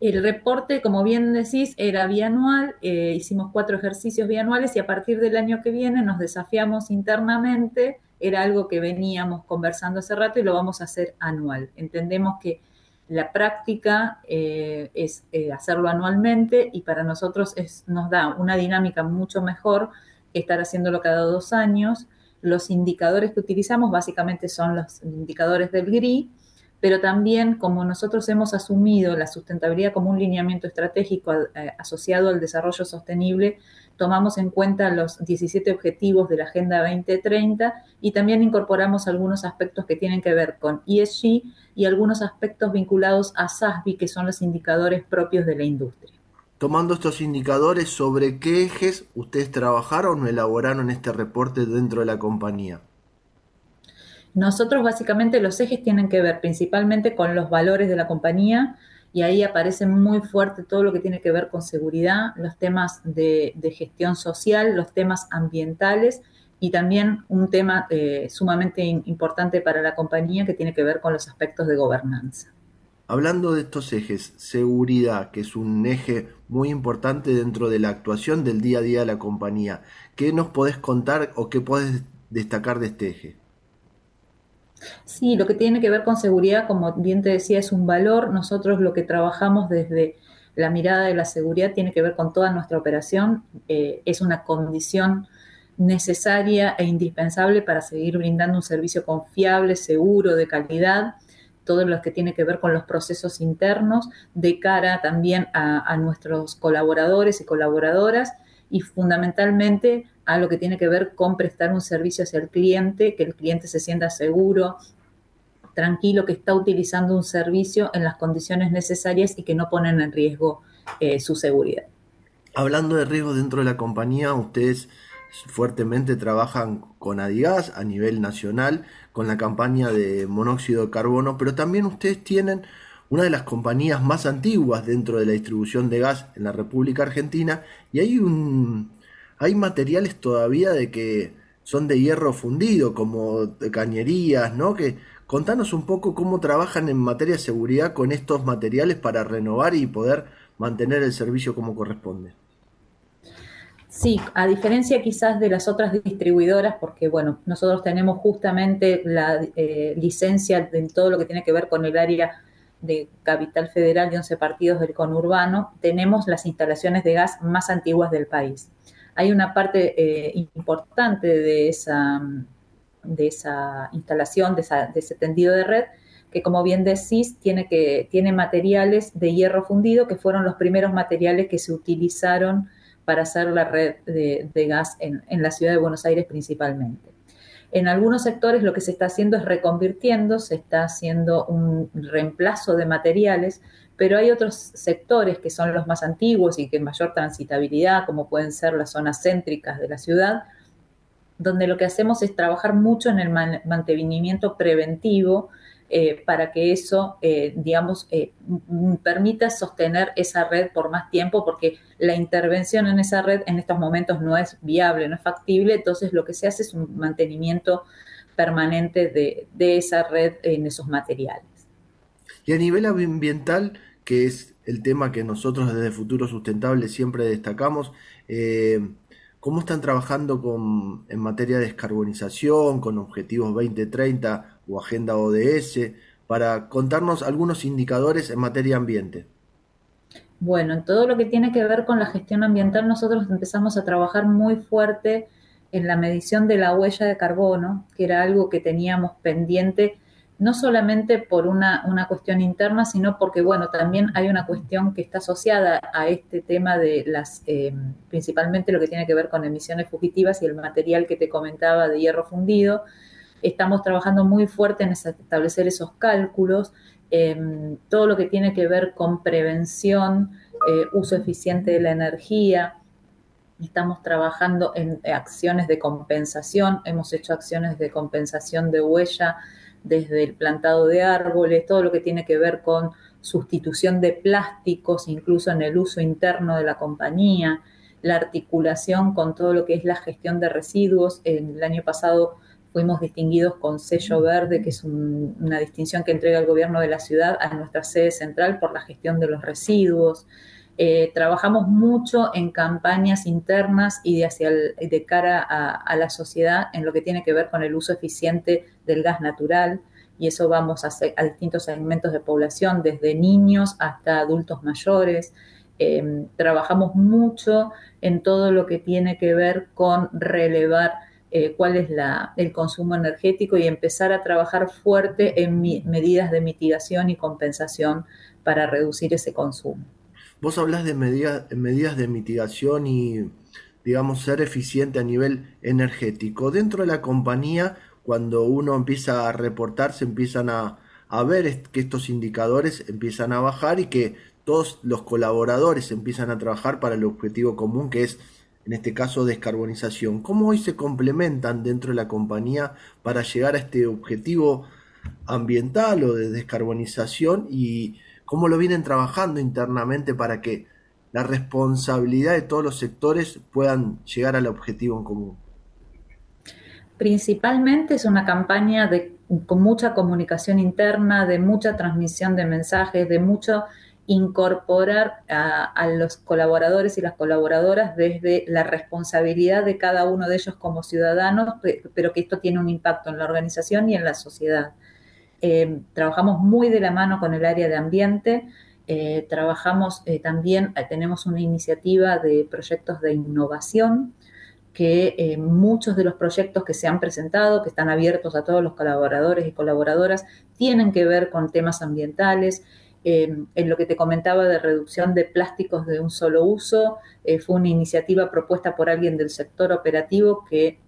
El reporte, como bien decís, era bianual, eh, hicimos cuatro ejercicios bianuales y a partir del año que viene nos desafiamos internamente, era algo que veníamos conversando hace rato y lo vamos a hacer anual. Entendemos que la práctica eh, es eh, hacerlo anualmente y para nosotros es, nos da una dinámica mucho mejor que estar haciéndolo cada dos años. Los indicadores que utilizamos básicamente son los indicadores del GRI, pero también como nosotros hemos asumido la sustentabilidad como un lineamiento estratégico eh, asociado al desarrollo sostenible, tomamos en cuenta los 17 objetivos de la Agenda 2030 y también incorporamos algunos aspectos que tienen que ver con ESG y algunos aspectos vinculados a SASB, que son los indicadores propios de la industria. Tomando estos indicadores, ¿sobre qué ejes ustedes trabajaron o elaboraron este reporte dentro de la compañía? Nosotros básicamente los ejes tienen que ver principalmente con los valores de la compañía y ahí aparece muy fuerte todo lo que tiene que ver con seguridad, los temas de, gestión social, los temas ambientales y también un tema eh, sumamente importante para la compañía que tiene que ver con los aspectos de gobernanza. Hablando de estos ejes, seguridad, que es un eje muy importante dentro de la actuación del día a día de la compañía, ¿qué nos podés contar o qué podés destacar de este eje? Sí, lo que tiene que ver con seguridad, como bien te decía, es un valor. Nosotros lo que trabajamos desde la mirada de la seguridad tiene que ver con toda nuestra operación. Eh, es una condición necesaria e indispensable para seguir brindando un servicio confiable, seguro, de calidad. Todo lo que tiene que ver con los procesos internos, de cara también a nuestros colaboradores y colaboradoras y fundamentalmente a lo que tiene que ver con prestar un servicio hacia el cliente, que el cliente se sienta seguro, tranquilo, que está utilizando un servicio en las condiciones necesarias y que no ponen en riesgo eh, su seguridad. Hablando de riesgo dentro de la compañía, ustedes fuertemente trabajan con Adigas a nivel nacional, con la campaña de monóxido de carbono, pero también ustedes tienen una de las compañías más antiguas dentro de la distribución de gas en la República Argentina y hay un, hay materiales todavía de que son de hierro fundido, como cañerías, ¿no? Que contanos un poco cómo trabajan en materia de seguridad con estos materiales para renovar y poder mantener el servicio como corresponde. Sí, a diferencia quizás de las otras distribuidoras, porque bueno, nosotros tenemos justamente la eh, licencia en todo lo que tiene que ver con el área de Capital Federal de 11 partidos del conurbano, tenemos las instalaciones de gas más antiguas del país hay una parte eh, importante de esa, de esa instalación, de, ese tendido de red, que como bien decís, tiene, que, tiene materiales de hierro fundido, que fueron los primeros materiales que se utilizaron para hacer la red de, gas en, en, la ciudad de Buenos Aires principalmente. En algunos sectores lo que se está haciendo es reconvirtiendo, se está haciendo un reemplazo de materiales, pero hay otros sectores que son los más antiguos y que mayor transitabilidad, como pueden ser las zonas céntricas de la ciudad, donde lo que hacemos es trabajar mucho en el mantenimiento preventivo eh, para que eso, eh, digamos, eh, permita sostener esa red por más tiempo, porque la intervención en esa red en estos momentos no es viable, no es factible, entonces lo que se hace es un mantenimiento permanente de, de esa red en esos materiales. Y a nivel ambiental, que es el tema que nosotros desde Futuro Sustentable siempre destacamos. Eh, ¿Cómo están trabajando con, en materia de descarbonización, con objetivos 2030 o agenda ODS, para contarnos algunos indicadores en materia ambiente? Bueno, en todo lo que tiene que ver con la gestión ambiental, nosotros empezamos a trabajar muy fuerte en la medición de la huella de carbono, que era algo que teníamos pendiente no solamente por una, cuestión interna, sino porque, bueno, también hay una cuestión que está asociada a este tema de las, eh, principalmente lo que tiene que ver con emisiones fugitivas y el material que te comentaba de hierro fundido. Estamos trabajando muy fuerte en establecer esos cálculos, em, todo lo que tiene que ver con prevención, eh, uso eficiente de la energía, Estamos trabajando en acciones de compensación, hemos hecho acciones de compensación de huella desde el plantado de árboles, todo lo que tiene que ver con sustitución de plásticos, incluso en el uso interno de la compañía, la articulación con todo lo que es la gestión de residuos. El año pasado fuimos distinguidos con sello verde, que es una distinción que entrega el gobierno de la ciudad a nuestra sede central por la gestión de los residuos. Eh, trabajamos mucho en campañas internas y de, cara a, la sociedad en lo que tiene que ver con el uso eficiente del gas natural y eso vamos a, a distintos segmentos de población, desde niños hasta adultos mayores. Eh, trabajamos mucho en todo lo que tiene que ver con relevar eh, cuál es la, el consumo energético y empezar a trabajar fuerte en medidas de mitigación y compensación para reducir ese consumo. Vos hablas de medidas de mitigación y, digamos, ser eficiente a nivel energético. Dentro de la compañía, cuando uno empieza a reportar, se empiezan a, ver que estos indicadores empiezan a bajar y que todos los colaboradores empiezan a trabajar para el objetivo común que es, en este caso, descarbonización. ¿Cómo hoy se complementan dentro de la compañía para llegar a este objetivo ambiental o de descarbonización y cómo lo vienen trabajando internamente para que la responsabilidad de todos los sectores puedan llegar al objetivo en común. Principalmente es una campaña de, con mucha comunicación interna, de mucha transmisión de mensajes, de mucho incorporar a, los colaboradores y las colaboradoras desde la responsabilidad de cada uno de ellos como ciudadanos, pero que esto tiene un impacto en la organización y en la sociedad. Eh, trabajamos muy de la mano con el área de ambiente, eh, trabajamos eh, también, tenemos una iniciativa de proyectos de innovación que muchos de los proyectos que se han presentado, que están abiertos a todos los colaboradores y colaboradoras, tienen que ver con temas ambientales. en lo que te comentaba de reducción de plásticos de un solo uso, fue una iniciativa propuesta por alguien del sector operativo que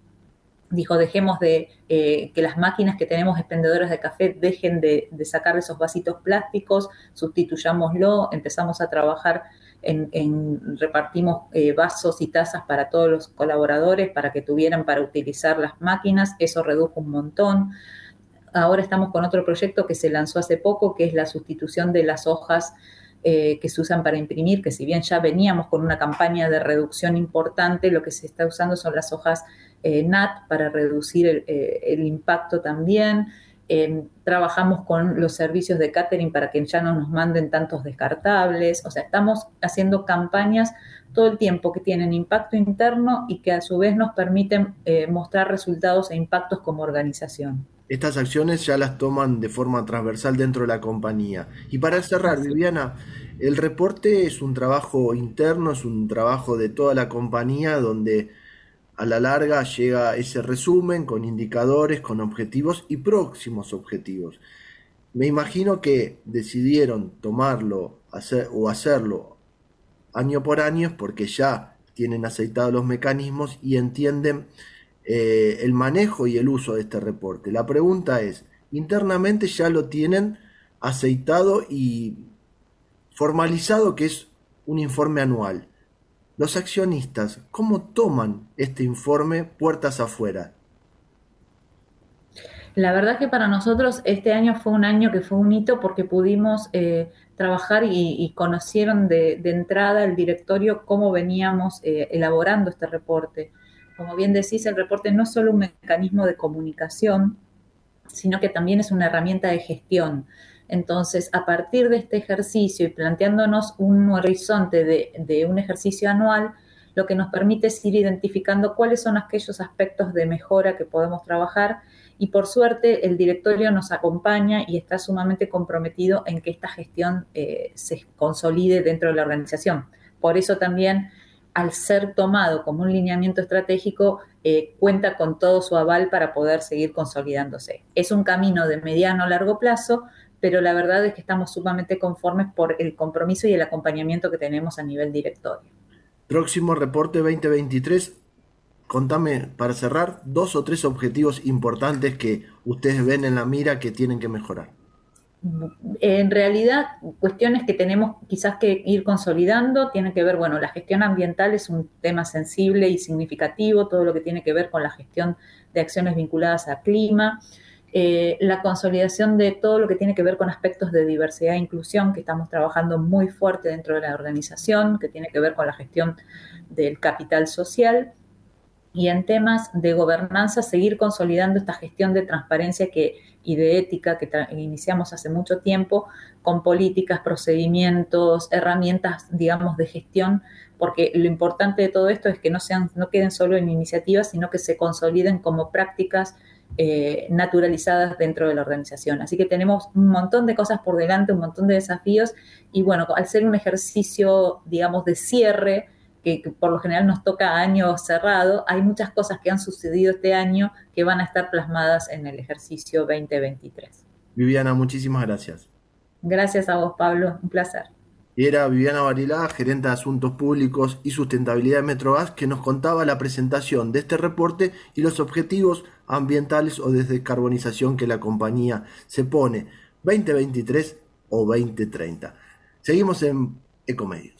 dijo, dejemos de eh, que las máquinas que tenemos expendedoras de café dejen de, sacar esos vasitos plásticos, sustituyámoslo, empezamos a trabajar en, repartimos eh, vasos y tazas para todos los colaboradores para que tuvieran para utilizar las máquinas, eso redujo un montón. Ahora estamos con otro proyecto que se lanzó hace poco, que es la sustitución de las hojas eh, que se usan para imprimir, que si bien ya veníamos con una campaña de reducción importante, lo que se está usando son las hojas eh, NAT para reducir el, impacto también. Em, trabajamos con los servicios de catering para que ya no nos manden tantos descartables. O sea, estamos haciendo campañas todo el tiempo que tienen impacto interno y que a su vez nos permiten eh, mostrar resultados e impactos como organización. Estas acciones ya las toman de forma transversal dentro de la compañía. Y para cerrar, Viviana, el reporte es un trabajo interno, es un trabajo de toda la compañía donde a la larga llega ese resumen con indicadores, con objetivos y próximos objetivos. Me imagino que decidieron tomarlo o hacerlo año por año porque ya tienen aceitados los mecanismos y entienden eh, el manejo y el uso de este reporte. La pregunta es, internamente ya lo tienen aceitado y formalizado que es un informe anual. Los accionistas, ¿cómo toman este informe puertas afuera? La verdad que para nosotros este año fue un año que fue un hito porque pudimos eh, trabajar y, conocieron de, entrada el directorio cómo veníamos eh, elaborando este reporte. Como bien decís, el reporte no es solo un mecanismo de comunicación, sino que también es una herramienta de gestión. Entonces, a partir de este ejercicio y planteándonos un horizonte de, un ejercicio anual, lo que nos permite es ir identificando cuáles son aquellos aspectos de mejora que podemos trabajar y por suerte el directorio nos acompaña y está sumamente comprometido en que esta gestión eh, se consolide dentro de la organización. Por eso también, al ser tomado como un lineamiento estratégico, eh, cuenta con todo su aval para poder seguir consolidándose. Es un camino de mediano a largo plazo, pero la verdad es que estamos sumamente conformes por el compromiso y el acompañamiento que tenemos a nivel directorio. Próximo reporte 2023. Contame, para cerrar, dos o tres objetivos importantes que ustedes ven en la mira que tienen que mejorar. en realidad, cuestiones que tenemos quizás que ir consolidando tienen que ver, bueno, la gestión ambiental es un tema sensible y significativo, todo lo que tiene que ver con la gestión de acciones vinculadas al clima, eh, la consolidación de todo lo que tiene que ver con aspectos de diversidad e inclusión, que estamos trabajando muy fuerte dentro de la organización, que tiene que ver con la gestión del capital social, y en temas de gobernanza seguir consolidando esta gestión de transparencia que, y de ética que iniciamos hace mucho tiempo con políticas, procedimientos, herramientas, digamos, de gestión, porque lo importante de todo esto es que no, sean, no queden solo en iniciativas, sino que se consoliden como prácticas eh, naturalizadas dentro de la organización. Así que tenemos un montón de cosas por delante, un montón de desafíos y bueno, al ser un ejercicio, digamos, de cierre, que, por lo general nos toca año cerrado, hay muchas cosas que han sucedido este año que van a estar plasmadas en el ejercicio 2023. Viviana, muchísimas gracias. Gracias a vos, Pablo, un placer. Y era Viviana Barilá, gerente de Asuntos Públicos y Sustentabilidad de Metrogas, que nos contaba la presentación de este reporte y los objetivos ambientales o de descarbonización que la compañía se pone 2023 o 2030. Seguimos en Ecomedios.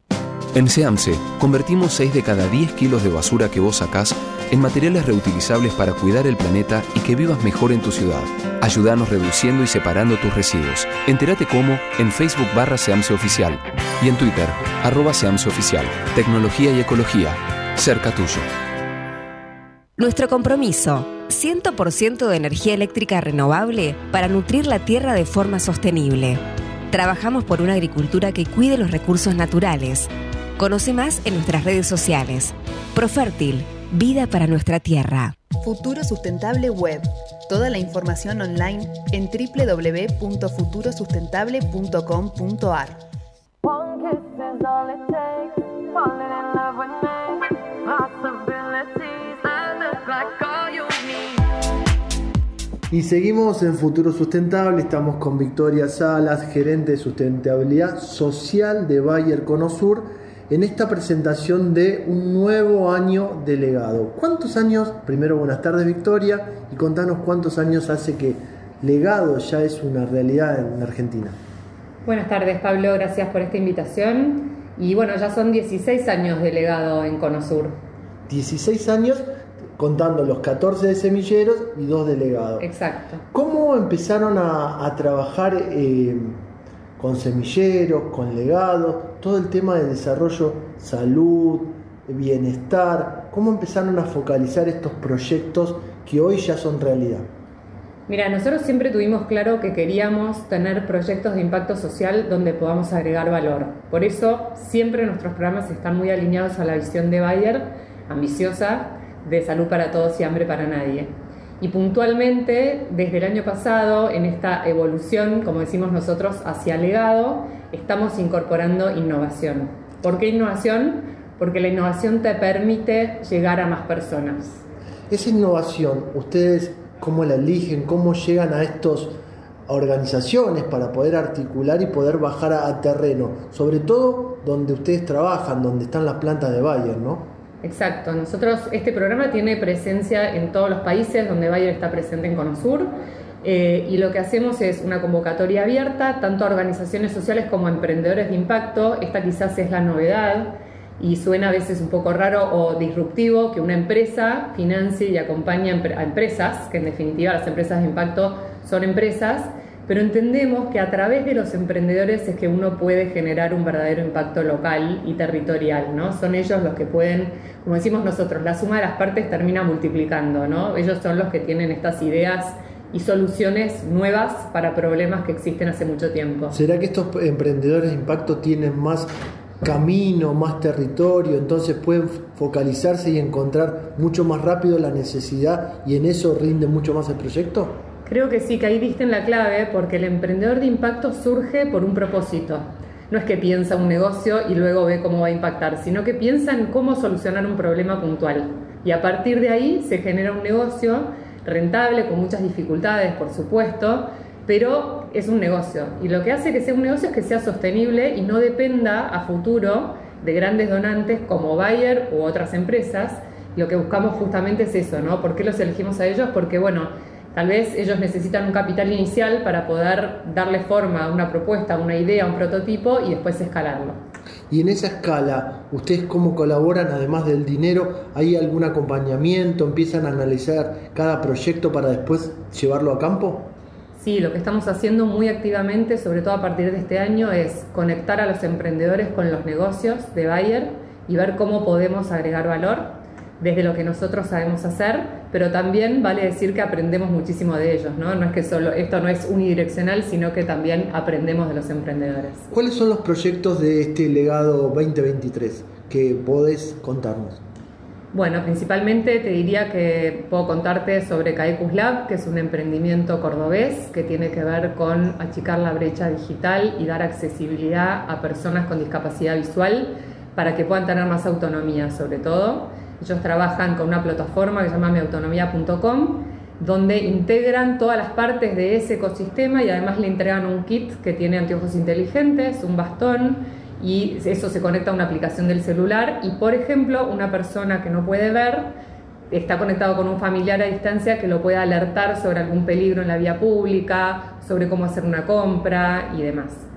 En SEAMSE, convertimos 6 de cada 10 kilos de basura que vos sacás en materiales reutilizables para cuidar el planeta y que vivas mejor en tu ciudad. Ayúdanos reduciendo y separando tus residuos. Entérate cómo en Facebook barra Seamse Oficial y en Twitter arroba Seamse Oficial. Tecnología y ecología, cerca tuyo. Nuestro compromiso, 100% de energía eléctrica renovable para nutrir la tierra de forma sostenible. Trabajamos por una agricultura que cuide los recursos naturales. Conoce más en nuestras redes sociales. Profértil, Vida para nuestra tierra. Futuro Sustentable Web. Toda la información online en www.futurosustentable.com.ar. Y seguimos en Futuro Sustentable, estamos con Victoria Salas, gerente de sustentabilidad social de Bayer Conosur en esta presentación de un nuevo año de legado. ¿Cuántos años? Primero, buenas tardes Victoria y contanos cuántos años hace que legado ya es una realidad en Argentina. Buenas tardes Pablo, gracias por esta invitación. Y bueno, ya son 16 años de legado en Conosur. 16 años contando los 14 de semilleros y dos de legado. Exacto. ¿Cómo empezaron a, trabajar eh, con semilleros, con legados, todo el tema de desarrollo, salud, bienestar, cómo empezaron a focalizar estos proyectos que hoy ya son realidad. Mira, nosotros siempre tuvimos claro que queríamos tener proyectos de impacto social donde podamos agregar valor. Por eso siempre nuestros programas están muy alineados a la visión de Bayer, ambiciosa, de salud para todos y hambre para nadie. Y puntualmente, desde el año pasado, en esta evolución, como decimos nosotros, hacia legado, estamos incorporando innovación. ¿Por qué innovación? Porque la innovación te permite llegar a más personas. Esa innovación, ¿ustedes cómo la eligen? ¿Cómo llegan a estas organizaciones para poder articular y poder bajar a, terreno? Sobre todo donde ustedes trabajan, donde están las plantas de Bayer, ¿no? Exacto, nosotros, este programa tiene presencia en todos los países donde Bayer está presente en Conosur. Eh, y lo que hacemos es una convocatoria abierta, tanto a organizaciones sociales como a emprendedores de impacto. Esta quizás es la novedad y suena a veces un poco raro o disruptivo que una empresa financie y acompañe a empresas, que en definitiva las empresas de impacto son empresas, pero entendemos que a través de los emprendedores es que uno puede generar un verdadero impacto local y territorial, ¿no? Son ellos los que pueden, como decimos nosotros, la suma de las partes termina multiplicando, ¿no? Ellos son los que tienen estas ideas y soluciones nuevas para problemas que existen hace mucho tiempo. ¿Será que estos emprendedores de impacto tienen más camino, más territorio, entonces pueden focalizarse y encontrar mucho más rápido la necesidad y en eso rinde mucho más el proyecto? Creo que sí, que ahí diste en la clave porque el emprendedor de impacto surge por un propósito. No es que piensa un negocio y luego ve cómo va a impactar, sino que piensa en cómo solucionar un problema puntual. Y a partir de ahí se genera un negocio rentable, con muchas dificultades, por supuesto, pero es un negocio. Y lo que hace que sea un negocio es que sea sostenible y no dependa a futuro de grandes donantes como Bayer u otras empresas. Lo que buscamos justamente es eso, ¿no? ¿Por qué los elegimos a ellos? Porque, bueno, Tal vez ellos necesitan un capital inicial para poder darle forma a una propuesta, a una idea, a un prototipo y después escalarlo. Y en esa escala, ¿ustedes cómo colaboran además del dinero? ¿Hay algún acompañamiento? ¿Empiezan a analizar cada proyecto para después llevarlo a campo? Sí, lo que estamos haciendo muy activamente, sobre todo a partir de este año, es conectar a los emprendedores con los negocios de Bayer y ver cómo podemos agregar valor desde lo que nosotros sabemos hacer, pero también vale decir que aprendemos muchísimo de ellos, ¿no? No es que solo esto no es unidireccional, sino que también aprendemos de los emprendedores. ¿Cuáles son los proyectos de este legado 2023 que podés contarnos? Bueno, principalmente te diría que puedo contarte sobre Caecus Lab, que es un emprendimiento cordobés que tiene que ver con achicar la brecha digital y dar accesibilidad a personas con discapacidad visual para que puedan tener más autonomía, sobre todo. Ellos trabajan con una plataforma que se llama miautonomía.com, donde integran todas las partes de ese ecosistema y además le entregan un kit que tiene anteojos inteligentes, un bastón y eso se conecta a una aplicación del celular. Y por ejemplo una persona que no puede ver está conectado con un familiar a distancia que lo puede alertar sobre algún peligro en la vía pública, sobre cómo hacer una compra y demás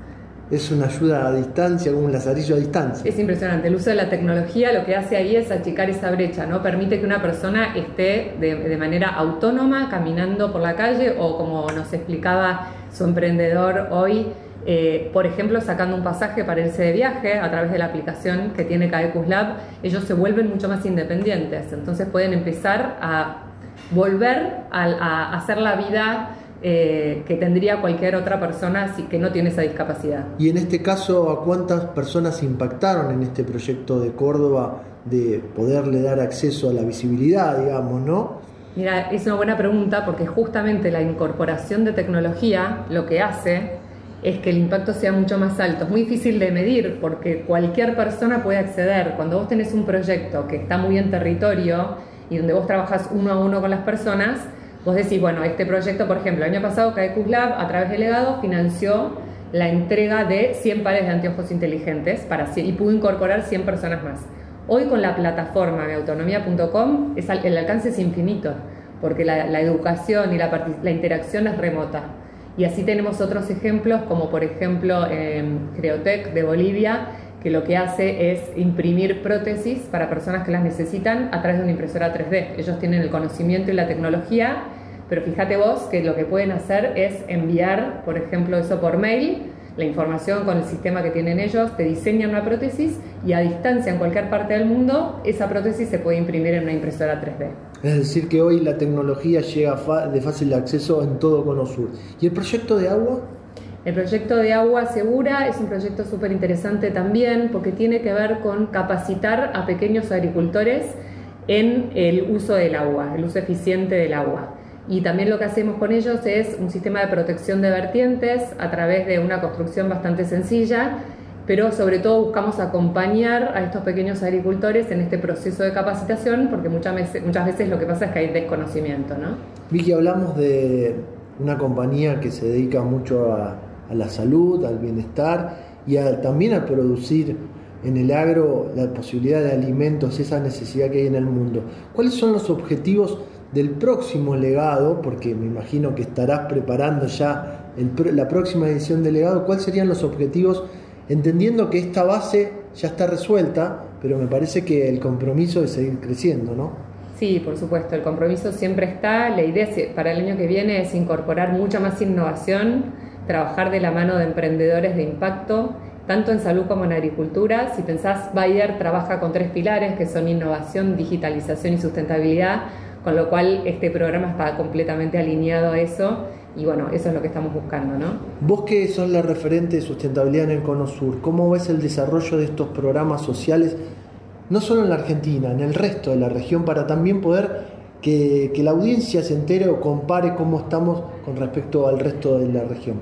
es una ayuda a distancia, un lazarillo a distancia. Es impresionante. El uso de la tecnología lo que hace ahí es achicar esa brecha, ¿no? Permite que una persona esté de, manera autónoma caminando por la calle o como nos explicaba su emprendedor hoy, eh, por ejemplo, sacando un pasaje para irse de viaje a través de la aplicación que tiene Caecus Lab, ellos se vuelven mucho más independientes. Entonces pueden empezar a volver a hacer la vida eh, que tendría cualquier otra persona que no tiene esa discapacidad. Y en este caso, ¿a cuántas personas impactaron en este proyecto de Córdoba de poderle dar acceso a la visibilidad, digamos, no? Mira, es una buena pregunta porque justamente la incorporación de tecnología lo que hace es que el impacto sea mucho más alto. Es muy difícil de medir porque cualquier persona puede acceder. Cuando vos tenés un proyecto que está muy en territorio y donde vos trabajas uno a uno con las personas, Vos decís, bueno, este proyecto, por ejemplo, el año pasado Caecus Lab, a través del legado, financió la entrega de 100 pares de anteojos inteligentes para, y pudo incorporar 100 personas más. Hoy con la plataforma de autonomía.com el alcance es infinito, porque la, educación y la, la, interacción es remota. Y así tenemos otros ejemplos, como por ejemplo en Creotec de Bolivia, que lo que hace es imprimir prótesis para personas que las necesitan a través de una impresora 3D. Ellos tienen el conocimiento y la tecnología, pero fíjate vos que lo que pueden hacer es enviar, por ejemplo, eso por mail, la información con el sistema que tienen ellos, te diseñan una prótesis y a distancia en cualquier parte del mundo esa prótesis se puede imprimir en una impresora 3D. Es decir, que hoy la tecnología llega de fácil acceso en todo Cono Sur. ¿Y el proyecto de agua? El proyecto de agua segura es un proyecto súper interesante también porque tiene que ver con capacitar a pequeños agricultores en el uso del agua, el uso eficiente del agua. Y también lo que hacemos con ellos es un sistema de protección de vertientes a través de una construcción bastante sencilla, pero sobre todo buscamos acompañar a estos pequeños agricultores en este proceso de capacitación, porque muchas veces, muchas veces lo que pasa es que hay desconocimiento. ¿no? Vicky, hablamos de una compañía que se dedica mucho a, a la salud, al bienestar y también a producir en el agro la posibilidad de alimentos, esa necesidad que hay en el mundo. ¿Cuáles son los objetivos del próximo legado? Porque me imagino que estarás preparando ya la próxima edición del legado. ¿Cuáles serían los objetivos? Entendiendo que esta base ya está resuelta, pero me parece que el compromiso es seguir creciendo, ¿no? Sí, por supuesto, el compromiso siempre está. La idea para el año que viene es incorporar mucha más innovación, trabajar de la mano de emprendedores de impacto tanto en salud como en agricultura. Si pensás, Bayer trabaja con tres pilares que son innovación, digitalización y sustentabilidad, con lo cual este programa está completamente alineado a eso y bueno, eso es lo que estamos buscando, ¿no? Vos que sos la referente de sustentabilidad en el Cono Sur, ¿cómo ves el desarrollo de estos programas sociales, no solo en la Argentina, en el resto de la región, para también poder que, la audiencia se entere o compare cómo estamos con respecto al resto de la región?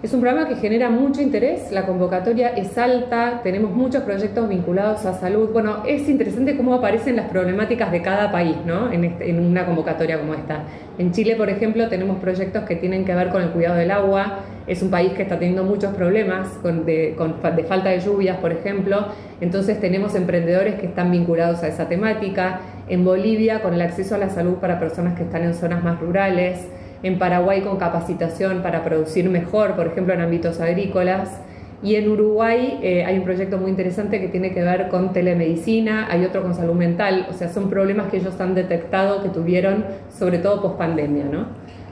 Es un programa que genera mucho interés, la convocatoria es alta, tenemos muchos proyectos vinculados a salud. Bueno, es interesante cómo aparecen las problemáticas de cada país ¿no? en, este, en una convocatoria como esta. En Chile, por ejemplo, tenemos proyectos que tienen que ver con el cuidado del agua. Es un país que está teniendo muchos problemas con de, de falta de lluvias, por ejemplo. Entonces tenemos emprendedores que están vinculados a esa temática. En Bolivia, con el acceso a la salud para personas que están en zonas más rurales en Paraguay con capacitación para producir mejor, por ejemplo, en ámbitos agrícolas. Y en Uruguay eh, hay un proyecto muy interesante que tiene que ver con telemedicina, hay otro con salud mental, o sea, son problemas que ellos han detectado que tuvieron, sobre todo post pandemia, ¿no?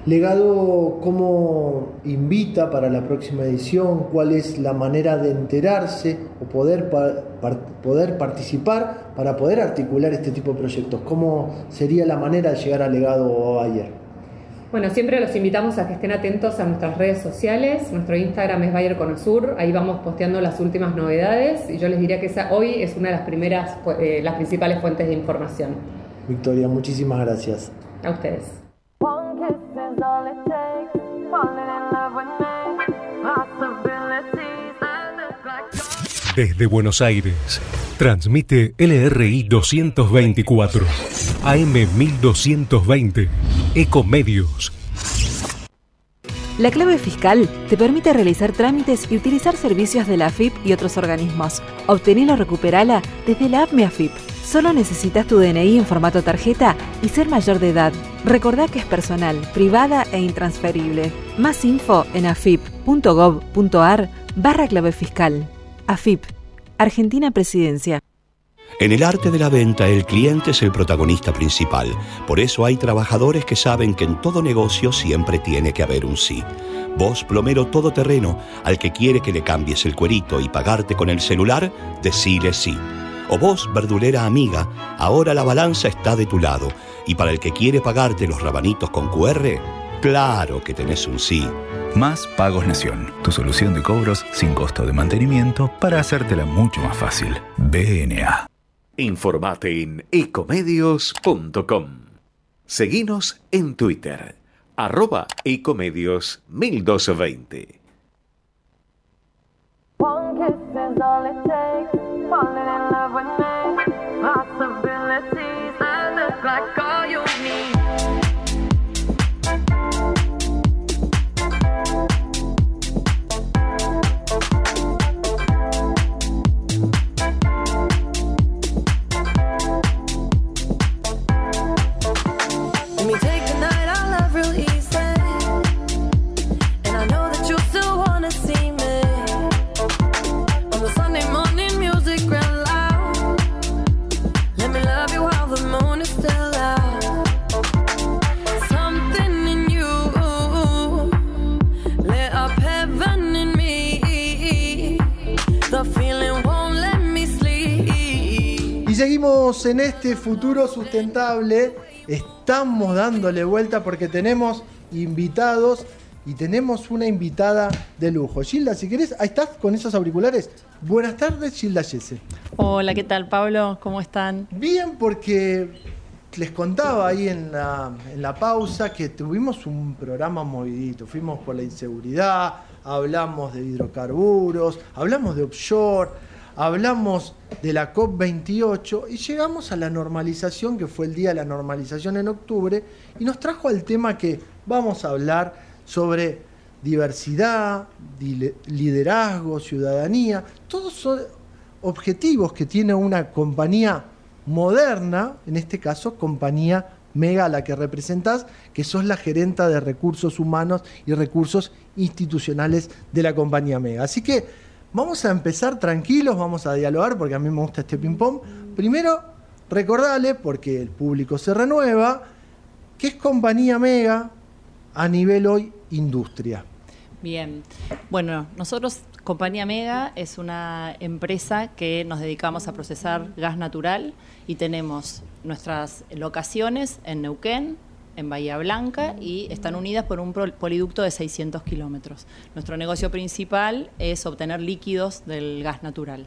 Legado, ¿cómo invita para la próxima edición? ¿Cuál es la manera de enterarse o poder, poder participar para poder articular este tipo de proyectos? ¿Cómo sería la manera de llegar a Legado ayer? Bueno, siempre los invitamos a que estén atentos a nuestras redes sociales. Nuestro Instagram es Bayer Conosur. Ahí vamos posteando las últimas novedades y yo les diría que esa hoy es una de las primeras, eh, las principales fuentes de información. Victoria, muchísimas gracias. A ustedes. Desde Buenos Aires, transmite LRI 224, AM 1220, Ecomedios. La clave fiscal te permite realizar trámites y utilizar servicios de la AFIP y otros organismos. Obtenela o recuperala desde la app MiAFIP. Solo necesitas tu DNI en formato tarjeta y ser mayor de edad. Recordá que es personal, privada e intransferible. Más info en afip.gov.ar barra clave fiscal. AFIP, Argentina Presidencia. En el arte de la venta el cliente es el protagonista principal. Por eso hay trabajadores que saben que en todo negocio siempre tiene que haber un sí. Vos, plomero todoterreno, al que quiere que le cambies el cuerito y pagarte con el celular, decile sí. O vos, verdulera amiga, ahora la balanza está de tu lado. Y para el que quiere pagarte los rabanitos con QR, claro que tenés un sí. Más Pagos Nación, tu solución de cobros sin costo de mantenimiento para hacértela mucho más fácil. BNA. Informate en ecomedios.com. Seguinos en Twitter, arroba ecomedios 1220. En este futuro sustentable. Estamos dándole vuelta porque tenemos invitados y tenemos una invitada de lujo. Gilda, si querés, ahí estás con esos auriculares. Buenas tardes, Gilda Yese. Hola, ¿qué tal, Pablo? ¿Cómo están? Bien, porque les contaba ahí en la, en la pausa que tuvimos un programa movidito. Fuimos por la inseguridad, hablamos de hidrocarburos, hablamos de offshore, hablamos de la COP28 y llegamos a la normalización, que fue el día de la normalización en octubre, y nos trajo al tema que vamos a hablar sobre diversidad, liderazgo, ciudadanía, todos son objetivos que tiene una compañía moderna, en este caso compañía Mega la que representás, que sos la gerenta de recursos humanos y recursos institucionales de la compañía Mega. Así que vamos a empezar tranquilos, vamos a dialogar porque a mí me gusta este ping-pong. Primero, recordarle, porque el público se renueva, ¿qué es compañía Mega a nivel hoy industria? Bien, bueno, nosotros, Compañía Mega, es una empresa que nos dedicamos a procesar gas natural y tenemos nuestras locaciones en Neuquén, en Bahía Blanca y están unidas por un poliducto de 600 kilómetros. Nuestro negocio principal es obtener líquidos del gas natural,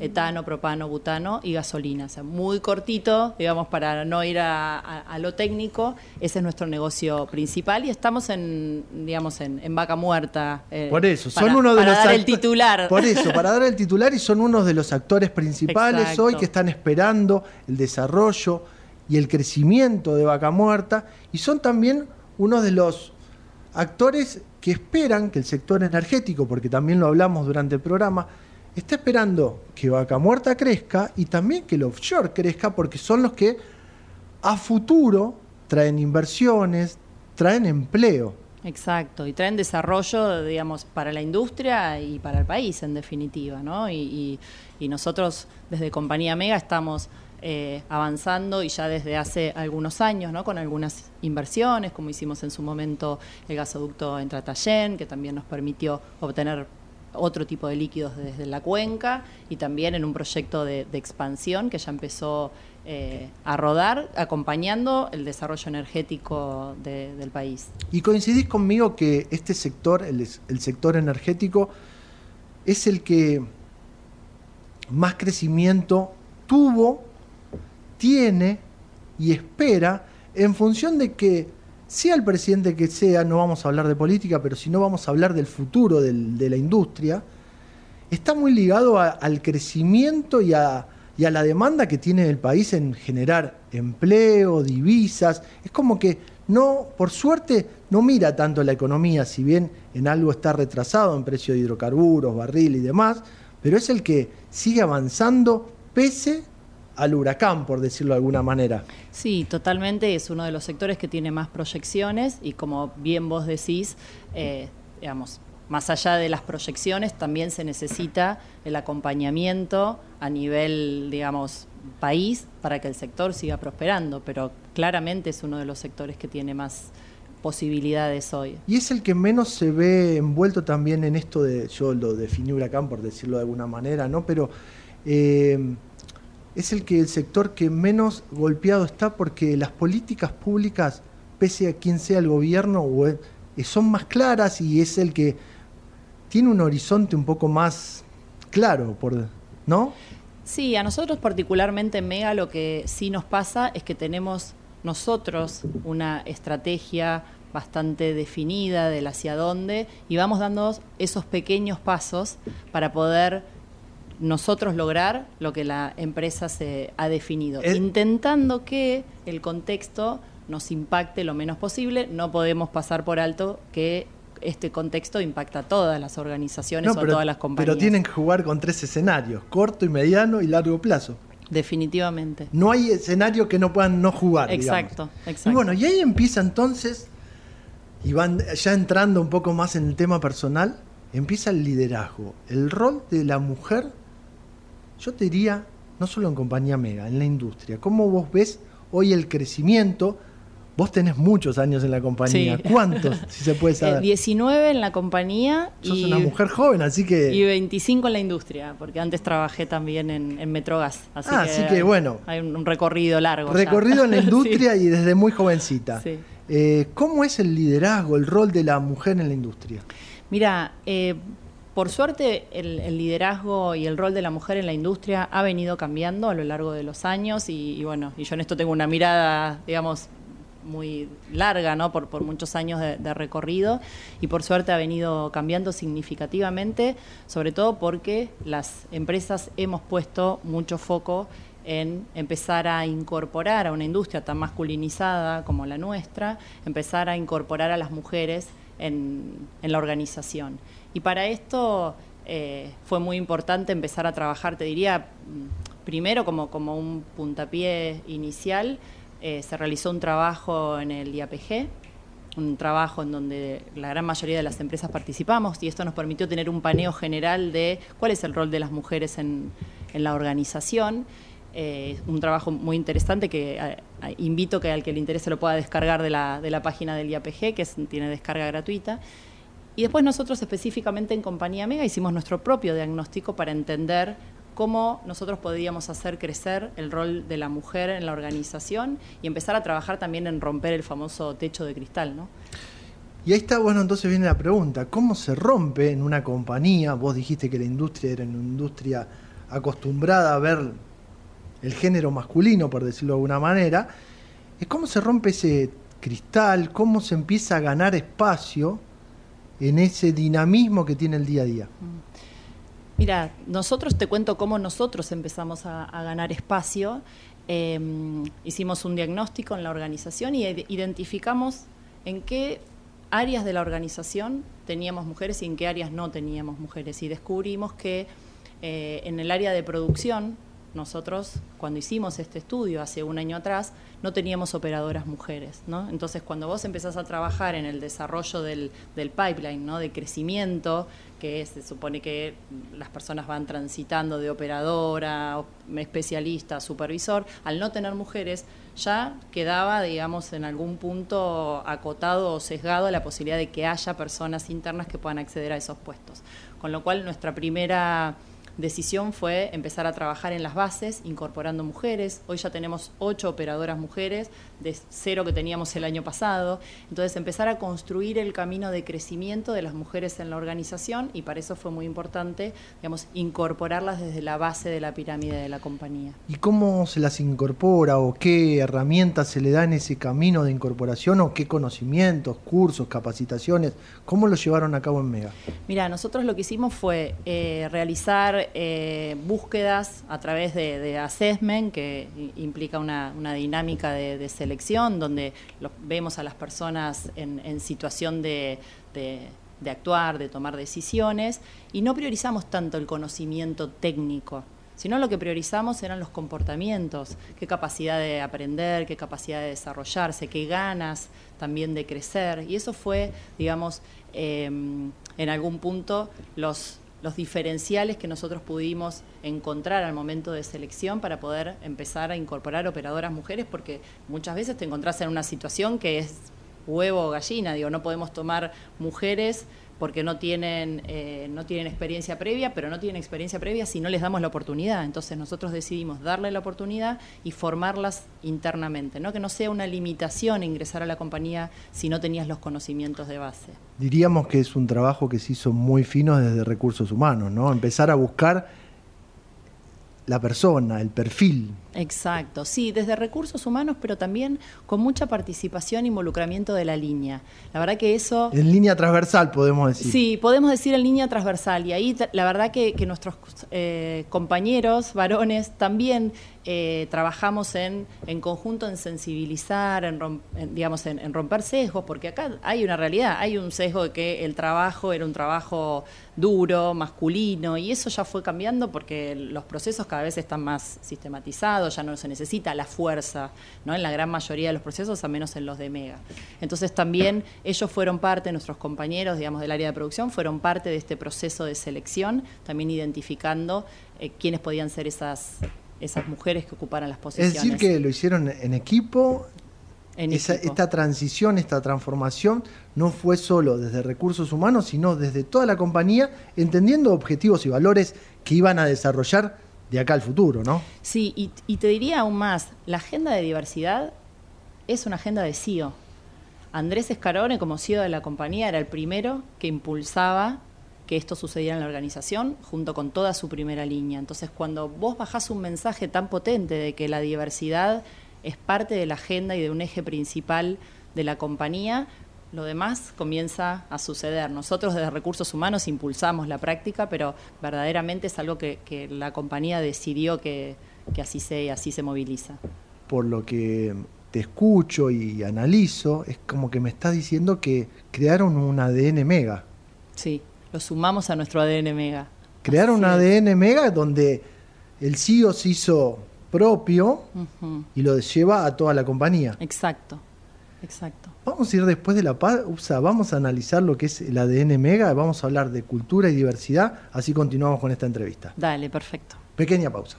etano, propano, butano y gasolina. O sea, muy cortito, digamos, para no ir a, lo técnico, ese es nuestro negocio principal y estamos en, digamos, en, vaca muerta. Eh, por eso, son uno de para los dar el titular. Por eso, para dar el titular y son unos de los actores principales hoy que están esperando el desarrollo y el crecimiento de Vaca Muerta y son también uno de los actores que esperan que el sector energético, porque también lo hablamos durante el programa, está esperando que Vaca Muerta crezca y también que el offshore crezca porque son los que a futuro traen inversiones, traen empleo. Exacto, y traen desarrollo, digamos, para la industria y para el país, en definitiva, ¿no? Y, y nosotros desde Compañía Mega estamos eh, avanzando y ya desde hace algunos años, ¿no? con algunas inversiones, como hicimos en su momento el gasoducto en Tratayén, que también nos permitió obtener otro tipo de líquidos desde la cuenca y también en un proyecto de, expansión que ya empezó eh, a rodar, acompañando el desarrollo energético del país. Y coincidís conmigo que este sector, el sector energético, es el que más crecimiento tuvo tiene y espera en función de que sea el presidente que sea, no vamos a hablar de política, pero si no vamos a hablar del futuro de la industria, está muy ligado al crecimiento y a, a la demanda que tiene el país en generar empleo, divisas. Es como que no, por suerte, no mira tanto la economía, si bien en algo está retrasado en precio de hidrocarburos, barril y demás, pero es el que sigue avanzando pese al huracán, por decirlo de alguna manera. Sí, totalmente, es uno de los sectores que tiene más proyecciones y como bien vos decís, eh, digamos, más allá de las proyecciones, también se necesita el acompañamiento a nivel, digamos, país para que el sector siga prosperando, pero claramente es uno de los sectores que tiene más posibilidades hoy. Y es el que menos se ve envuelto también en esto de, yo lo definí huracán por decirlo de alguna manera, ¿no? Pero eh, es el que el sector que menos golpeado está porque las políticas públicas, pese a quien sea el gobierno, son más claras y es el que tiene un horizonte un poco más claro, por, ¿no? Sí, a nosotros particularmente en Mega lo que sí nos pasa es que tenemos nosotros una estrategia bastante definida del hacia dónde y vamos dando esos pequeños pasos para poder nosotros lograr lo que la empresa se ha definido, intentando que el contexto nos impacte lo menos posible. No podemos pasar por alto que este contexto impacta a todas las organizaciones o a todas las compañías. Pero tienen que jugar con tres escenarios, corto y mediano y largo plazo. Definitivamente. No hay escenario que no puedan no jugar. Exacto, exacto. Y bueno, y ahí empieza entonces, y van ya entrando un poco más en el tema personal, empieza el liderazgo, el rol de la mujer yo te diría, no solo en compañía mega, en la industria, ¿cómo vos ves hoy el crecimiento? Vos tenés muchos años en la compañía. ¿Cuántos, <laughs> si se puede saber? 19 en la compañía. Sos una mujer joven, así que... Y 25 en la industria, porque antes trabajé también en, Metrogas. Así, ah, que, así que bueno. Hay un, recorrido largo. Recorrido en la <laughs> industria y desde muy jovencita. Eh, ¿Cómo es el liderazgo, el rol de la mujer en la industria? Mira, eh, por suerte el, liderazgo y el rol de la mujer en la industria ha venido cambiando a lo largo de los años y, bueno, y yo en esto tengo una mirada, digamos, muy larga, ¿no? Por, muchos años de, recorrido y por suerte ha venido cambiando significativamente, sobre todo porque las empresas hemos puesto mucho foco en empezar a incorporar a una industria tan masculinizada como la nuestra, empezar a incorporar a las mujeres en, la organización. Y para esto eh, fue muy importante empezar a trabajar, te diría, primero como, como un puntapié inicial, eh, se realizó un trabajo en el IAPG, un trabajo en donde la gran mayoría de las empresas participamos y esto nos permitió tener un paneo general de cuál es el rol de las mujeres en, en la organización eh, un trabajo muy interesante que eh, invito que al que le interese lo pueda descargar de la, de la página del IAPG, que tiene descarga gratuita. Y después nosotros específicamente en Compañía Mega hicimos nuestro propio diagnóstico para entender cómo nosotros podíamos hacer crecer el rol de la mujer en la organización y empezar a trabajar también en romper el famoso techo de cristal, ¿no? Y ahí está, bueno, entonces viene la pregunta, ¿cómo se rompe en una compañía? Vos dijiste que la industria era una industria acostumbrada a ver el género masculino, por decirlo de alguna manera, es cómo se rompe ese cristal, cómo se empieza a ganar espacio en ese dinamismo que tiene el día a día. Mm. Mira, nosotros te cuento cómo nosotros empezamos a, ganar espacio. Em, hicimos un diagnóstico en la organización y identificamos en qué áreas de la organización teníamos mujeres y en qué áreas no teníamos mujeres. Y descubrimos que eh, en el área de producción nosotros, cuando hicimos este estudio hace un año atrás, no teníamos operadoras mujeres, ¿no? Entonces, cuando vos empezás a trabajar en el desarrollo del, pipeline, ¿no? De crecimiento, que se supone que las personas van transitando de operadora, especialista, supervisor, al no tener mujeres, ya quedaba, digamos, en algún punto acotado o sesgado la posibilidad de que haya personas internas que puedan acceder a esos puestos. Con lo cual, nuestra primera decisión fue empezar a trabajar en las bases, incorporando mujeres. Hoy ya tenemos ocho operadoras mujeres, de cero que teníamos el año pasado. Entonces, empezar a construir el camino de crecimiento de las mujeres en la organización y para eso fue muy importante, digamos, incorporarlas desde la base de la pirámide de la compañía. ¿Y cómo se las incorpora o qué herramientas se le da en ese camino de incorporación o qué conocimientos, cursos, capacitaciones? ¿Cómo lo llevaron a cabo en Mega? Mira, nosotros lo que hicimos fue eh, realizar eh, búsquedas a través de, assessment, que implica una, dinámica de, selección, donde vemos a las personas en, situación de, actuar, de tomar decisiones, y no priorizamos tanto el conocimiento técnico, sino lo que priorizamos eran los comportamientos, qué capacidad de aprender, qué capacidad de desarrollarse, qué ganas también de crecer. Y eso fue, digamos, em, en algún punto los los diferenciales que nosotros pudimos encontrar al momento de selección para poder empezar a incorporar operadoras mujeres, porque muchas veces te encontrás en una situación que es huevo o gallina, digo, no podemos tomar mujeres porque no tienen, eh, no tienen experiencia previa, pero no tienen experiencia previa si no les damos la oportunidad. Entonces nosotros decidimos darle la oportunidad y formarlas internamente, ¿no? que no sea una limitación ingresar a la compañía si no tenías los conocimientos de base. Diríamos que es un trabajo que se hizo muy fino desde recursos humanos, ¿no? Empezar a buscar la persona, el perfil. Exacto, sí, desde recursos humanos, pero también con mucha participación e involucramiento de la línea. La verdad que eso... En línea transversal, podemos decir. Sí, podemos decir en línea transversal. Y ahí la verdad que, nuestros eh, compañeros varones también eh, trabajamos en, conjunto en sensibilizar, en, en, romper sesgos, porque acá hay una realidad, hay un sesgo de que el trabajo era un trabajo duro, masculino, y eso ya fue cambiando porque los procesos cada vez están más sistematizados, ya no se necesita la fuerza, ¿no? En la gran mayoría de los procesos, a menos en los de Mega. Entonces también ellos fueron parte, nuestros compañeros, digamos, del área de producción, fueron parte de este proceso de selección, también identificando eh, quiénes podían ser esas esas mujeres que ocuparan las posiciones. Es decir, que lo hicieron en equipo. Esta transición, esta transformación no fue solo desde recursos humanos, sino desde toda la compañía, entendiendo objetivos y valores que iban a desarrollar de acá al futuro, ¿no? Sí, y, y te diría aún más, la agenda de diversidad es una agenda de CEO. Andrés Escarone, como CEO de la compañía, era el primero que impulsaba que esto sucediera en la organización junto con toda su primera línea. Entonces, cuando vos bajás un mensaje tan potente de que la diversidad es parte de la agenda y de un eje principal de la compañía, lo demás comienza a suceder. Nosotros desde recursos humanos impulsamos la práctica, pero verdaderamente es algo que, la compañía decidió que, así se, así se moviliza. Por lo que te escucho y analizo, es como que me estás diciendo que crearon un ADN mega. Sí, lo sumamos a nuestro ADN Mega. Crearon un ADN Mega donde el CEO se hizo propio y lo lleva a toda la compañía. Exacto, exacto. Vamos a ir después de la pausa, vamos a analizar lo que es el ADN Mega, vamos a hablar de cultura y diversidad, así continuamos con esta entrevista. Dale, perfecto. Pequeña pausa.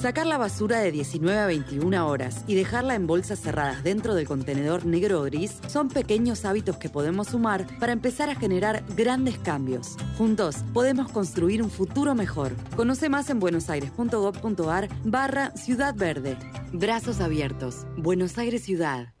Sacar la basura de 19 a 21 horas y dejarla en bolsas cerradas dentro del contenedor negro o gris son pequeños hábitos que podemos sumar para empezar a generar grandes cambios. Juntos podemos construir un futuro mejor. Conoce más en buenosaires.gov.ar barra Ciudad Verde. Brazos abiertos. Buenos Aires Ciudad.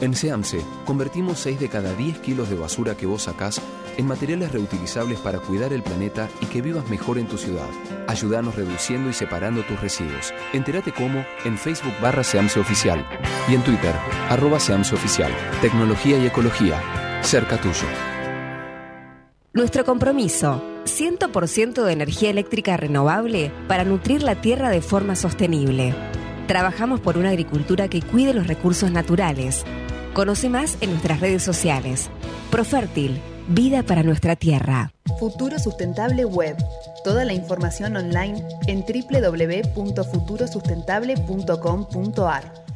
En SEAMSE, convertimos 6 de cada 10 kilos de basura que vos sacás en materiales reutilizables para cuidar el planeta y que vivas mejor en tu ciudad. Ayúdanos reduciendo y separando tus residuos. Entérate cómo en Facebook barra Seamse Oficial y en Twitter arroba Seamse Oficial. Tecnología y ecología. Cerca tuyo. Nuestro compromiso. 100% de energía eléctrica renovable para nutrir la tierra de forma sostenible. Trabajamos por una agricultura que cuide los recursos naturales. Conoce más en nuestras redes sociales. Profértil Vida para nuestra tierra. Futuro Sustentable Web. Toda la información online en www.futurosustentable.com.ar.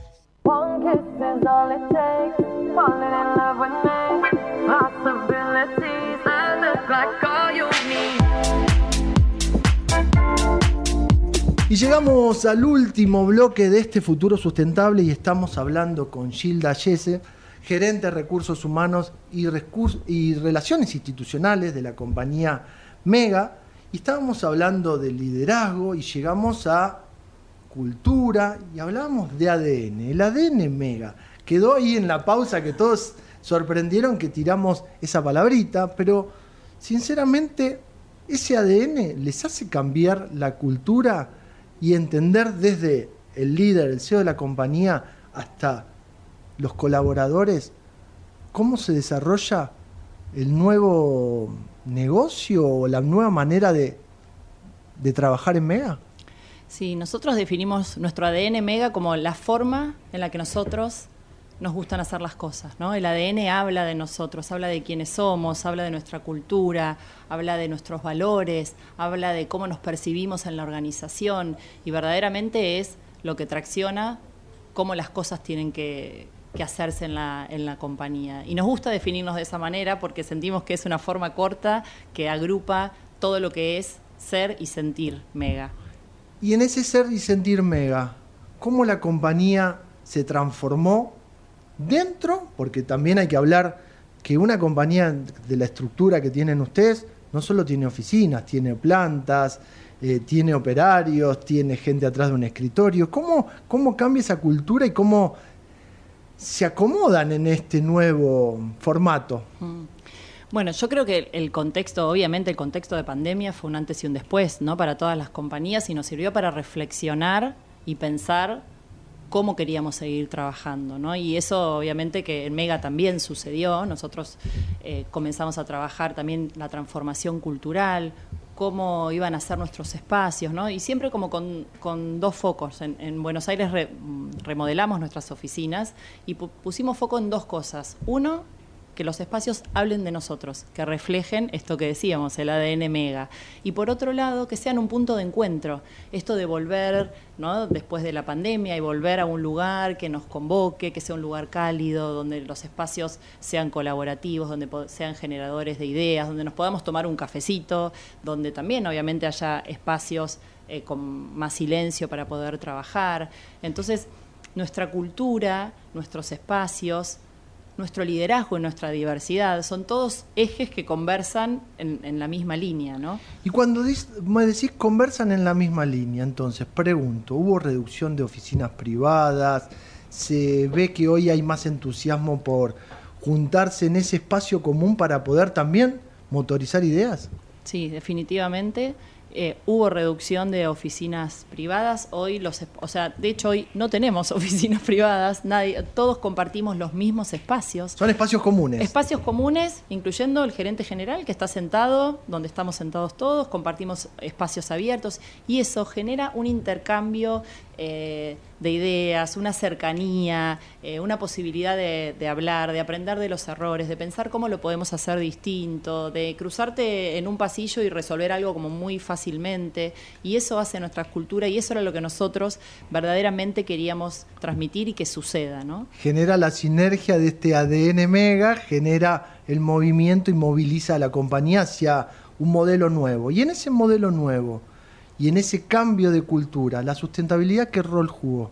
Y llegamos al último bloque de este futuro sustentable y estamos hablando con Gilda Yese gerente de recursos humanos y, relaciones institucionales de la compañía Mega. Y estábamos hablando de liderazgo y llegamos a cultura y hablamos de ADN. El ADN Mega quedó ahí en la pausa que todos sorprendieron que tiramos esa palabrita, pero sinceramente ese ADN les hace cambiar la cultura y entender desde el líder, el CEO de la compañía, hasta los colaboradores, cómo se desarrolla el nuevo negocio o la nueva manera de, trabajar en Mega? Sí, nosotros definimos nuestro ADN Mega como la forma en la que nosotros nos gustan hacer las cosas, ¿no? El ADN habla de nosotros, habla de quiénes somos, habla de nuestra cultura, habla de nuestros valores, habla de cómo nos percibimos en la organización y verdaderamente es lo que tracciona cómo las cosas tienen que, que hacerse en la, en la compañía. Y nos gusta definirnos de esa manera porque sentimos que es una forma corta que agrupa todo lo que es ser y sentir Mega. Y en ese ser y sentir Mega, ¿cómo la compañía se transformó dentro? Porque también hay que hablar que una compañía de la estructura que tienen ustedes no solo tiene oficinas, tiene plantas, eh, tiene operarios, tiene gente atrás de un escritorio. ¿Cómo, ¿Cómo cambia esa cultura y cómo se acomodan en este nuevo formato? Mm. Bueno, yo creo que el contexto, obviamente el contexto de pandemia fue un antes y un después, ¿no? Para todas las compañías y nos sirvió para reflexionar y pensar cómo queríamos seguir trabajando, ¿no? Y eso obviamente que en Mega también sucedió. Nosotros eh, comenzamos a trabajar también la transformación cultural, cómo iban a ser nuestros espacios, ¿no? Y siempre como con, dos focos. En, Buenos Aires remodelamos nuestras oficinas y pusimos foco en dos cosas. Uno, que los espacios hablen de nosotros, que reflejen esto que decíamos, el ADN mega. Y por otro lado, que sean un punto de encuentro, esto de volver, ¿no? después de la pandemia, y volver a un lugar que nos convoque, que sea un lugar cálido, donde los espacios sean colaborativos, donde sean generadores de ideas, donde nos podamos tomar un cafecito, donde también obviamente haya espacios eh, con más silencio para poder trabajar. Entonces, nuestra cultura, nuestros espacios, nuestro liderazgo y nuestra diversidad. Son todos ejes que conversan en, la misma línea, ¿no? Y cuando me decís conversan en la misma línea, entonces pregunto, ¿hubo reducción de oficinas privadas? ¿Se ve que hoy hay más entusiasmo por juntarse en ese espacio común para poder también motorizar ideas? Sí, definitivamente. Eh, hubo reducción de oficinas privadas. Hoy los, o sea, de hecho hoy no tenemos <laughs> oficinas privadas. Nadie, todos compartimos los mismos espacios. Son espacios comunes. Espacios comunes, incluyendo el gerente general que está sentado, donde estamos sentados todos. Compartimos espacios abiertos y eso genera un intercambio eh, de ideas, una cercanía, eh, una posibilidad de, hablar, de aprender de los errores, de pensar cómo lo podemos hacer distinto, de cruzarte en un pasillo y resolver algo como muy fácilmente. Y eso hace nuestra cultura y eso era lo que nosotros verdaderamente queríamos transmitir y que suceda. ¿no? Genera la sinergia de este ADN mega, genera el movimiento y moviliza a la compañía hacia un modelo nuevo. Y en ese modelo nuevo, y en ese cambio de cultura, ¿la sustentabilidad qué rol jugó?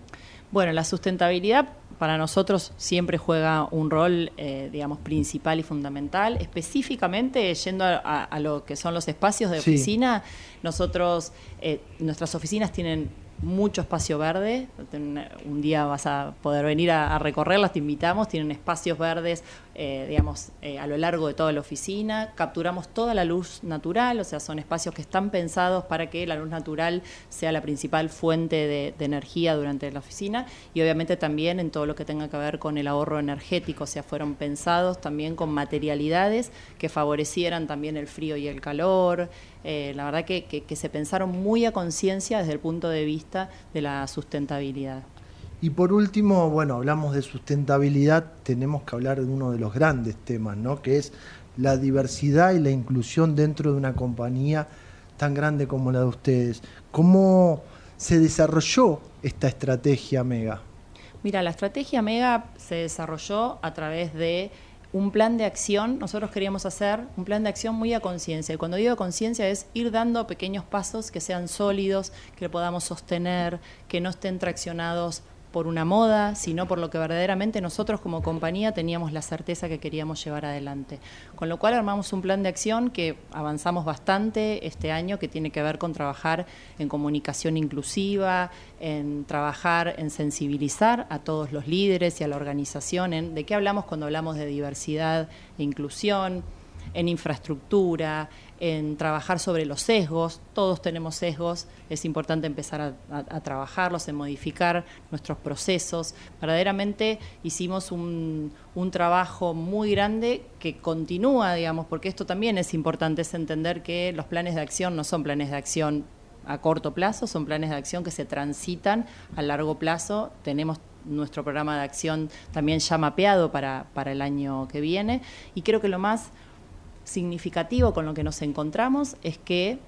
Bueno, la sustentabilidad para nosotros siempre juega un rol, eh, digamos, principal y fundamental. Específicamente, yendo a, lo que son los espacios de oficina, nosotros, eh, nuestras oficinas tienen mucho espacio verde. Un día vas a poder venir a, recorrerlas, te invitamos. Tienen espacios verdes, eh, digamos, eh, a lo largo de toda la oficina. Capturamos toda la luz natural, o sea, son espacios que están pensados para que la luz natural sea la principal fuente de, energía durante la oficina. Y obviamente también en todo lo que tenga que ver con el ahorro energético, o sea, fueron pensados también con materialidades que favorecieran también el frío y el calor. Eh, la verdad que, se pensaron muy a conciencia desde el punto de vista de la sustentabilidad. Y por último, bueno, hablamos de sustentabilidad, tenemos que hablar de uno de los grandes temas, ¿no? Que es la diversidad y la inclusión dentro de una compañía tan grande como la de ustedes. ¿Cómo se desarrolló esta estrategia Mega? Mira, la estrategia Mega se desarrolló a través de un plan de acción, nosotros queríamos hacer un plan de acción muy a conciencia. Y cuando digo conciencia es ir dando pequeños pasos que sean sólidos, que podamos sostener, que no estén traccionados por una moda, sino por lo que verdaderamente nosotros como compañía teníamos la certeza que queríamos llevar adelante. Con lo cual armamos un plan de acción que avanzamos bastante este año, que tiene que ver con trabajar en comunicación inclusiva, en trabajar en sensibilizar a todos los líderes y a la organización, de qué hablamos cuando hablamos de diversidad e inclusión, en infraestructura, en trabajar sobre los sesgos. Todos tenemos sesgos, es importante empezar a, trabajarlos, en modificar nuestros procesos. Verdaderamente hicimos un, trabajo muy grande que continúa, digamos, porque esto también es importante, es entender que los planes de acción no son planes de acción a corto plazo, son planes de acción que se transitan a largo plazo. Tenemos nuestro programa de acción también ya mapeado para, para el año que viene y creo que lo más significativo con lo que nos encontramos es que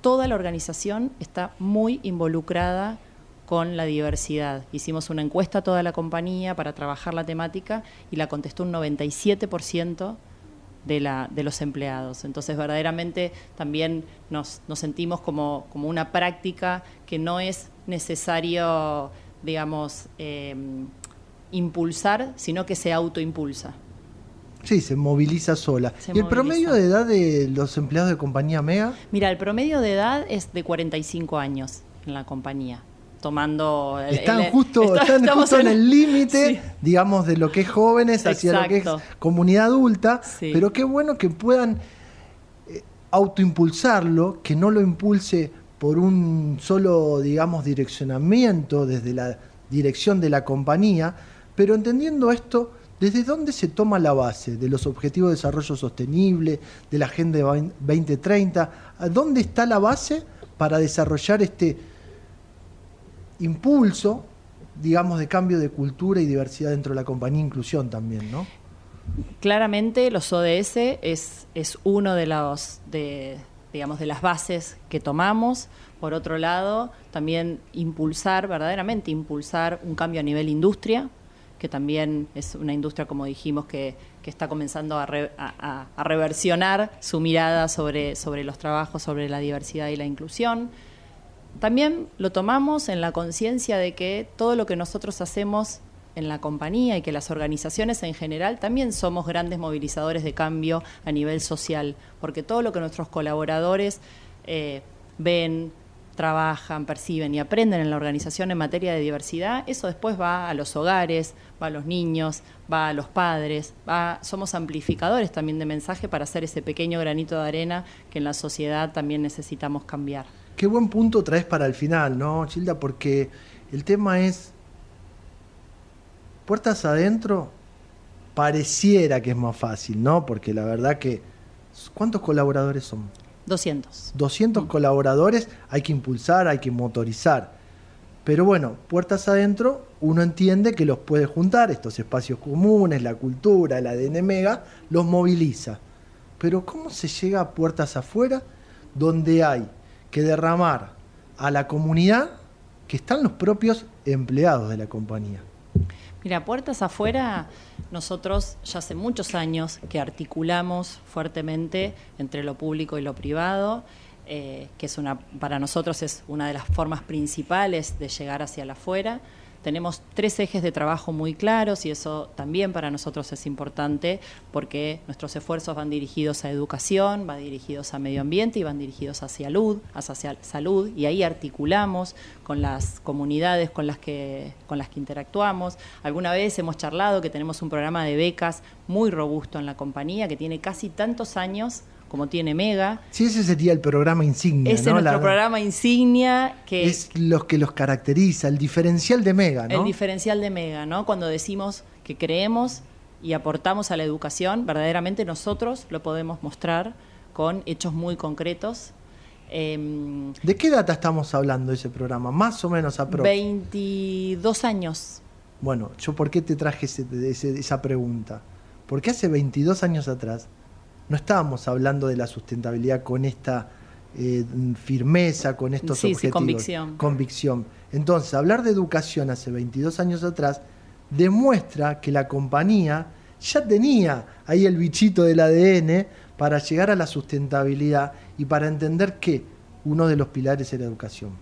toda la organización está muy involucrada con la diversidad. Hicimos una encuesta a toda la compañía para trabajar la temática y la contestó un 97% de, la, de los empleados. Entonces, verdaderamente también nos, sentimos como, como, una práctica que no es necesario, digamos, eh, impulsar, sino que se autoimpulsa. Sí, se moviliza sola. ¿Y el promedio de edad de los empleados de compañía Mega? Mira, el promedio de edad es de 45 años en la compañía. Tomando. están justo, <laughs> están justo en, el límite, digamos, de lo que es jóvenes hacia lo que es comunidad adulta. Pero qué bueno que puedan eh, autoimpulsarlo, que no lo impulse por un solo, digamos, direccionamiento desde la dirección de la compañía, pero entendiendo esto ¿Desde dónde se toma la base de los Objetivos de Desarrollo Sostenible, de la Agenda 2030? ¿Dónde está la base para desarrollar este impulso, digamos, de cambio de cultura y diversidad dentro de la compañía, inclusión también, ¿no? Claramente los ODS es, es uno de los digamos, de las bases que tomamos. Por otro lado, también impulsar, verdaderamente impulsar un cambio a nivel industria, que también es una industria, como dijimos, que, está comenzando a, reversionar su mirada sobre, sobre los trabajos, sobre la diversidad y la inclusión. También lo tomamos en la conciencia de que todo lo que nosotros hacemos en la compañía y que las organizaciones en general también somos grandes movilizadores de cambio a nivel social, porque todo lo que nuestros colaboradores eh, ven, trabajan, perciben y aprenden en la organización en materia de diversidad, eso después va a los hogares, va a los niños, va a los padres, va, somos amplificadores también de mensaje para hacer ese pequeño granito de arena que en la sociedad también necesitamos cambiar. Qué buen punto traes para el final, ¿no, Childa? Porque el tema es, puertas adentro, pareciera que es más fácil, ¿no? Porque la verdad que, ¿cuántos colaboradores son? 200. 200 colaboradores hay que impulsar, hay que motorizar. Pero bueno, puertas adentro, uno entiende que los puede juntar, estos espacios comunes, la cultura, el ADN Mega, los moviliza. Pero ¿cómo se llega a puertas afuera donde hay que derramar a la comunidad que están los propios empleados de la compañía? Mira, puertas afuera, nosotros ya hace muchos años que articulamos fuertemente entre lo público y lo privado, eh, que es una, para nosotros es una de las formas principales de llegar hacia la afuera. Tenemos tres ejes de trabajo muy claros y eso también para nosotros es importante porque nuestros esfuerzos van dirigidos a educación, van dirigidos a medio ambiente y van dirigidos hacia salud, hacia salud y ahí articulamos con las comunidades con las que con las que interactuamos. Alguna vez hemos charlado que tenemos un programa de becas muy robusto en la compañía que tiene casi tantos años como tiene Mega. Sí, ese sería el programa insignia. Ese es nuestro programa insignia que es lo que los caracteriza, el diferencial de Mega, ¿no? El diferencial de Mega, ¿no? Cuando decimos que creemos y aportamos a la educación, verdaderamente nosotros lo podemos mostrar con hechos muy concretos. Em, ¿De qué data estamos hablando de ese programa? Más o menos a 22 años. Bueno, yo por qué te traje esa pregunta. Porque hace 22 años atrás no estábamos hablando de la sustentabilidad con esta eh, firmeza, con estos objetivos. Sí, convicción. Convicción. Entonces, hablar de educación hace 22 años atrás demuestra que la compañía ya tenía ahí el bichito del ADN para llegar a la sustentabilidad y para entender que uno de los pilares era educación.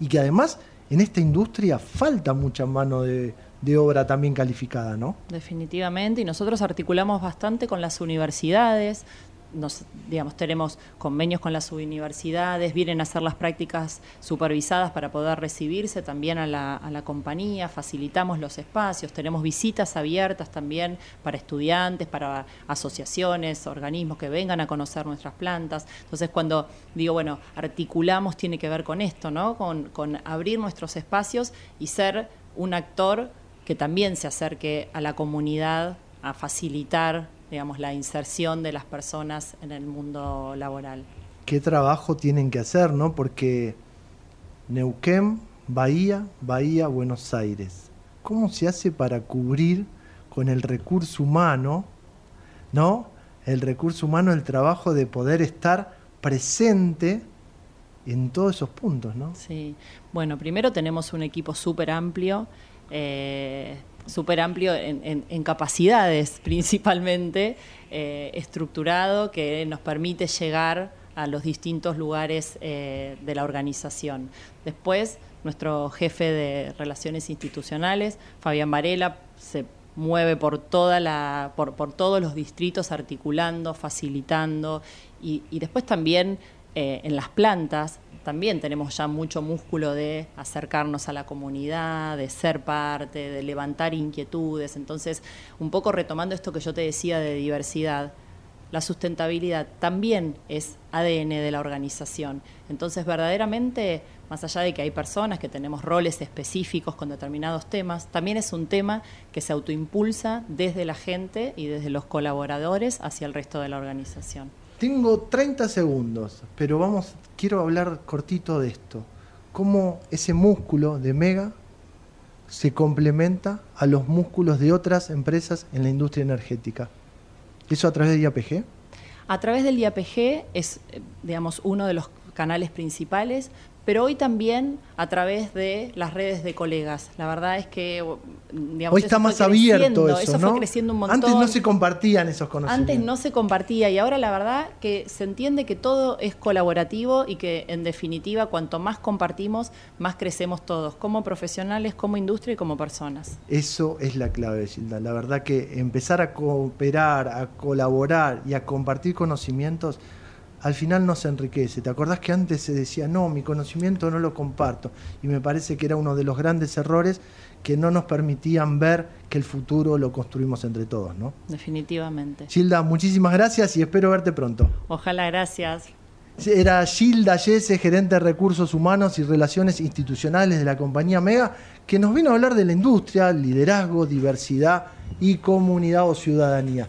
Y que además en esta industria falta mucha mano de, de obra también calificada, ¿no? Definitivamente, y nosotros articulamos bastante con las universidades, nos, digamos, tenemos convenios con las universidades, vienen a hacer las prácticas supervisadas para poder recibirse también a la, a la, compañía, facilitamos los espacios, tenemos visitas abiertas también para estudiantes, para asociaciones, organismos que vengan a conocer nuestras plantas. Entonces, cuando digo, bueno, articulamos tiene que ver con esto, ¿no? Con, con abrir nuestros espacios y ser un actor que también se acerque a la comunidad a facilitar digamos, la inserción de las personas en el mundo laboral. ¿Qué trabajo tienen que hacer, no? Porque Neuquén, Bahía, Bahía, Buenos Aires. ¿Cómo se hace para cubrir con el recurso humano, no? El recurso humano, el trabajo de poder estar presente en todos esos puntos, ¿no? Sí. Bueno, primero tenemos un equipo súper amplio eh, súper amplio en, capacidades <laughs> principalmente, eh, estructurado, que nos permite llegar a los distintos lugares eh, de la organización. Después, nuestro jefe de relaciones institucionales, Fabián Varela, se mueve por, toda la, por, todos los distritos articulando, facilitando y, y después también eh, en las plantas también tenemos ya mucho músculo de acercarnos a la comunidad, de ser parte, de levantar inquietudes. Entonces, un poco retomando esto que yo te decía de diversidad, la sustentabilidad también es ADN de la organización. Entonces, verdaderamente, más allá de que hay personas que tenemos roles específicos con determinados temas, también es un tema que se autoimpulsa desde la gente y desde los colaboradores hacia el resto de la organización. Tengo 30 segundos, pero vamos, quiero hablar cortito de esto. Cómo ese músculo de Mega se complementa a los músculos de otras empresas en la industria energética. ¿Eso a través de IAPG? A través del IAPG es, eh, digamos, uno de los canales principales, pero hoy también a través de las redes de colegas. La verdad es que digamos, hoy está más abierto eso, eso ¿no? fue creciendo un montón. Antes no se compartían esos conocimientos. Antes no se compartía y ahora la verdad que se entiende que todo es colaborativo y que en definitiva cuanto más compartimos, más crecemos todos, como profesionales, como industria y como personas. Eso es la clave, Gilda. La verdad que empezar a cooperar, a colaborar y a compartir conocimientos al final no se enriquece. ¿Te acordás que antes se decía, no, mi conocimiento no lo comparto? Y me parece que era uno de los grandes errores que no nos permitían ver que el futuro lo construimos entre todos, ¿no? Definitivamente. Gilda, muchísimas gracias y espero verte pronto. Ojalá, gracias. Era Gilda Yese, gerente de recursos humanos y relaciones institucionales de la compañía Mega, que nos vino a hablar de la industria, liderazgo, diversidad y comunidad o ciudadanía.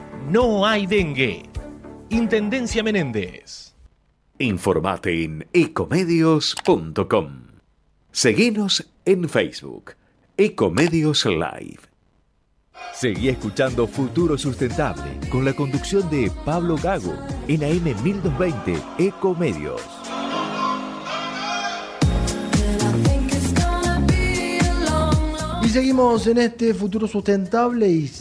no hay dengue. Intendencia Menéndez. Informate en ecomedios.com. Seguinos en Facebook, Ecomedios Live. Seguí escuchando Futuro Sustentable con la conducción de Pablo Gago en AM 1220 Ecomedios. Y seguimos en este futuro sustentable y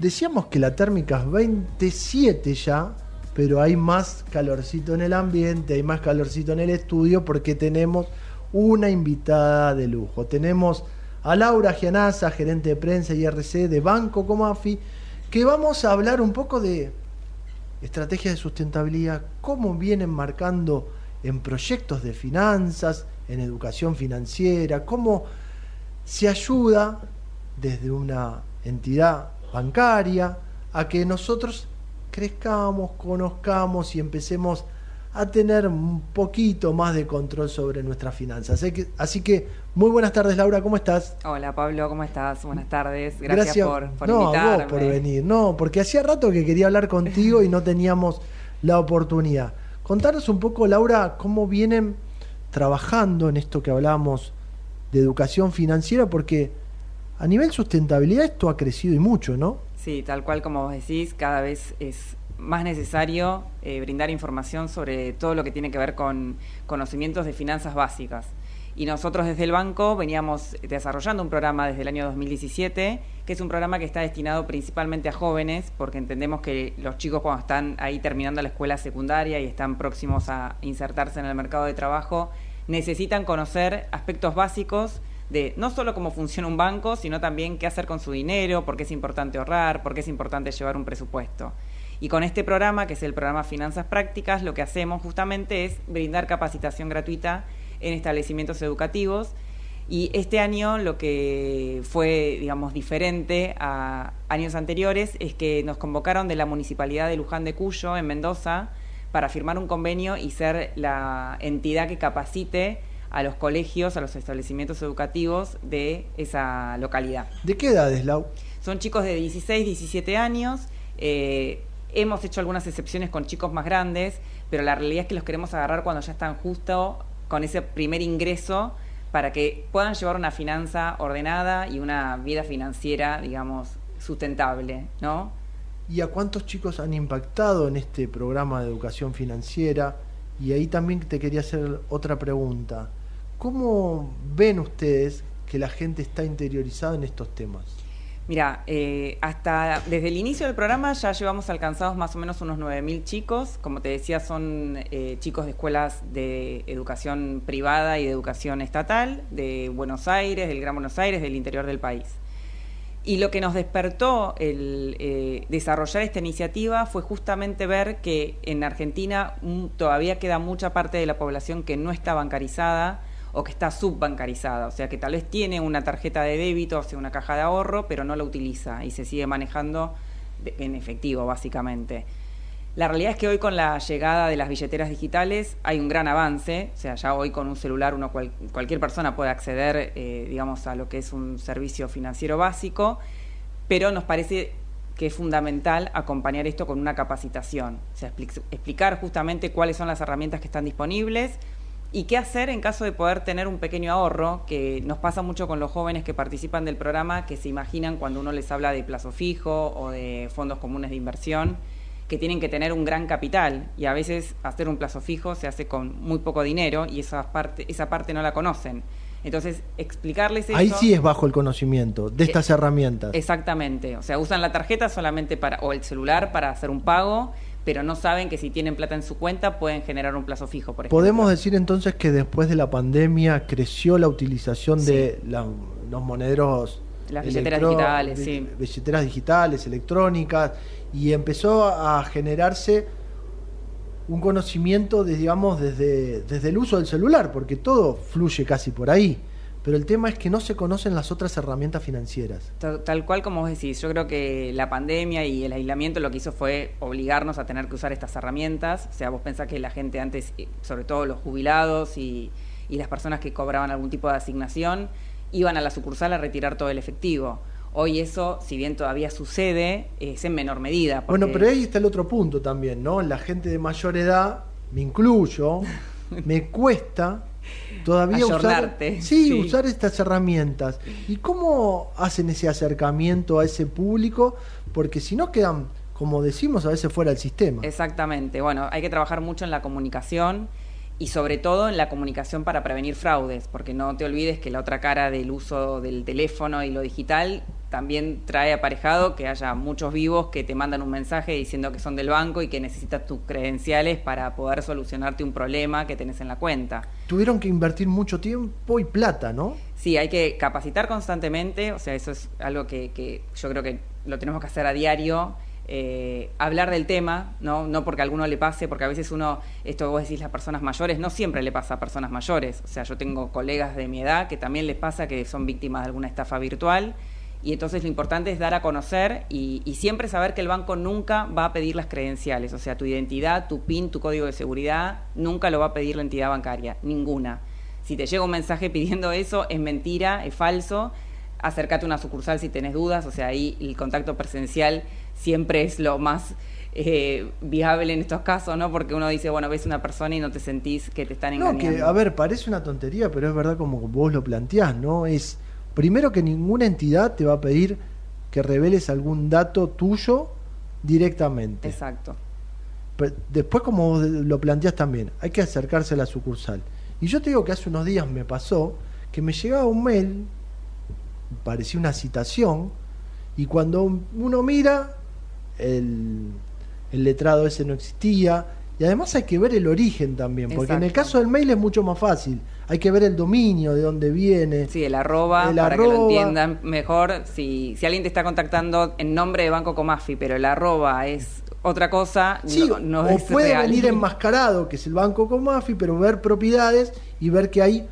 decíamos que la térmica es 27 ya, pero hay más calorcito en el ambiente, hay más calorcito en el estudio porque tenemos una invitada de lujo. Tenemos a Laura Gianaza, gerente de prensa y RC de Banco Comafi, que vamos a hablar un poco de estrategias de sustentabilidad, cómo vienen marcando en proyectos de finanzas, en educación financiera, cómo se ayuda desde una entidad bancaria a que nosotros crezcamos, conozcamos y empecemos a tener un poquito más de control sobre nuestras finanzas. Así que, así que muy buenas tardes, Laura, ¿cómo estás? Hola Pablo, ¿cómo estás? Buenas tardes. Gracias, por, por no, invitarme. vos por venir. No, porque hacía rato que quería hablar contigo y no <laughs> teníamos la oportunidad. Contanos un poco, Laura, cómo vienen trabajando en esto que hablamos de educación financiera, porque a nivel sustentabilidad esto ha crecido y mucho, ¿no? Sí, tal cual como vos decís, cada vez es más necesario eh, brindar información sobre todo lo que tiene que ver con conocimientos de finanzas básicas. Y nosotros desde el banco veníamos desarrollando un programa desde el año 2017, que es un programa que está destinado principalmente a jóvenes, porque entendemos que los chicos cuando están ahí terminando la escuela secundaria y están próximos a insertarse en el mercado de trabajo, necesitan conocer aspectos básicos de no solo cómo funciona un banco, sino también qué hacer con su dinero, por qué es importante ahorrar, por qué es importante llevar un presupuesto. Y con este programa, que es el programa Finanzas Prácticas, lo que hacemos justamente es brindar capacitación gratuita en establecimientos educativos. Y este año lo que fue, digamos, diferente a años anteriores es que nos convocaron de la Municipalidad de Luján de Cuyo, en Mendoza, para firmar un convenio y ser la entidad que capacite a los colegios, a los establecimientos educativos de esa localidad. ¿De qué edades, Lau? Son chicos de 16, 17 años. eh, hemos hecho algunas excepciones con chicos más grandes, pero la realidad es que los queremos agarrar cuando ya están justo con ese primer ingreso para que puedan llevar una finanza ordenada y una vida financiera, digamos, sustentable, ¿no? ¿Y a cuántos chicos han impactado en este programa de educación financiera? Y ahí también te quería hacer otra pregunta. ¿Cómo ven ustedes que la gente está interiorizada en estos temas? Mira, eh, hasta desde el inicio del programa ya llevamos alcanzados más o menos unos 9.000 chicos. Como te decía, son eh, chicos de escuelas de educación privada y de educación estatal, de Buenos Aires, del Gran Buenos Aires, del interior del país. Y lo que nos despertó el eh, desarrollar esta iniciativa fue justamente ver que en Argentina mm, todavía queda mucha parte de la población que no está bancarizada o que está subbancarizada, o sea que tal vez tiene una tarjeta de débito, o sea, una caja de ahorro, pero no la utiliza y se sigue manejando en efectivo, básicamente. La realidad es que hoy con la llegada de las billeteras digitales hay un gran avance, o sea, ya hoy con un celular uno cual- cualquier persona puede acceder, eh, digamos, a lo que es un servicio financiero básico, pero nos parece que es fundamental acompañar esto con una capacitación, o sea, expli- explicar justamente cuáles son las herramientas que están disponibles y qué hacer en caso de poder tener un pequeño ahorro, que nos pasa mucho con los jóvenes que participan del programa, que se imaginan cuando uno les habla de plazo fijo o de fondos comunes de inversión, que tienen que tener un gran capital y a veces hacer un plazo fijo se hace con muy poco dinero y esa parte, esa parte no la conocen. Entonces, explicarles eso... Ahí sí es bajo el conocimiento de estas herramientas. Exactamente, o sea, usan la tarjeta solamente para, o el celular para hacer un pago, pero no saben que si tienen plata en su cuenta pueden generar un plazo fijo, por ejemplo. Podemos decir entonces que después de la pandemia creció la utilización de la- los monederos. Las billeteras digitales, sí. Billeteras digitales, electrónicas, y empezó a generarse un conocimiento, de, digamos, desde, desde el uso del celular, porque todo fluye casi por ahí. Pero el tema es que no se conocen las otras herramientas financieras. Tal, tal cual como vos decís, yo creo que la pandemia y el aislamiento lo que hizo fue obligarnos a tener que usar estas herramientas. O sea, vos pensás que la gente antes, eh, sobre todo los jubilados y, y las personas que cobraban algún tipo de asignación, iban a la sucursal a retirar todo el efectivo. Hoy eso, si bien todavía sucede, es en menor medida. Bueno, pero ahí está el otro punto también, ¿no? La gente de mayor edad, me incluyo, <laughs> me cuesta todavía usar, sí, sí. usar estas herramientas. ¿Y cómo hacen ese acercamiento a ese público? Porque si no quedan, como decimos, a veces fuera del sistema. Exactamente. Bueno, hay que trabajar mucho en la comunicación y sobre todo en la comunicación para prevenir fraudes, porque no te olvides que la otra cara del uso del teléfono y lo digital también trae aparejado que haya muchos vivos que te mandan un mensaje diciendo que son del banco y que necesitas tus credenciales para poder solucionarte un problema que tenés en la cuenta. Tuvieron que invertir mucho tiempo y plata, ¿no? Sí, hay que capacitar constantemente, o sea, eso es algo que, que yo creo que lo tenemos que hacer a diario. eh, hablar del tema, ¿no? no porque a alguno le pase, porque a veces uno, esto vos decís las personas mayores, no siempre le pasa a personas mayores. O sea, yo tengo colegas de mi edad que también les pasa que son víctimas de alguna estafa virtual. Y entonces lo importante es dar a conocer y, y siempre saber que el banco nunca va a pedir las credenciales, o sea, tu identidad, tu PIN, tu código de seguridad, nunca lo va a pedir la entidad bancaria, ninguna. Si te llega un mensaje <laughs> pidiendo eso, es mentira, es falso. Acércate a una sucursal si tenés dudas, o sea, ahí el contacto presencial siempre es lo más eh, viable en estos casos, ¿no? Porque uno dice, bueno, ves una persona y no te sentís que te están No, engañando. que, a ver, parece una tontería, pero es verdad como vos lo planteás, ¿no? Es, primero que ninguna entidad te va a pedir que reveles algún dato tuyo directamente. Exacto. Pero después, como vos lo planteás también, hay que acercarse a la sucursal. Y yo te digo que hace unos días me pasó que me llegaba un mail, parecía una citación, y cuando uno mira, el, el letrado ese no existía. Y además hay que ver el origen también, porque en el caso del mail es mucho más fácil. Hay que ver el dominio, de dónde viene. Sí, el arroba, El para que lo entiendan mejor. Si, si alguien te está contactando en nombre de Banco Comafi, pero el arroba es otra cosa, Sí, no, no o es puede real. venir enmascarado, que es el banco Comafi, pero ver propiedades y ver que hay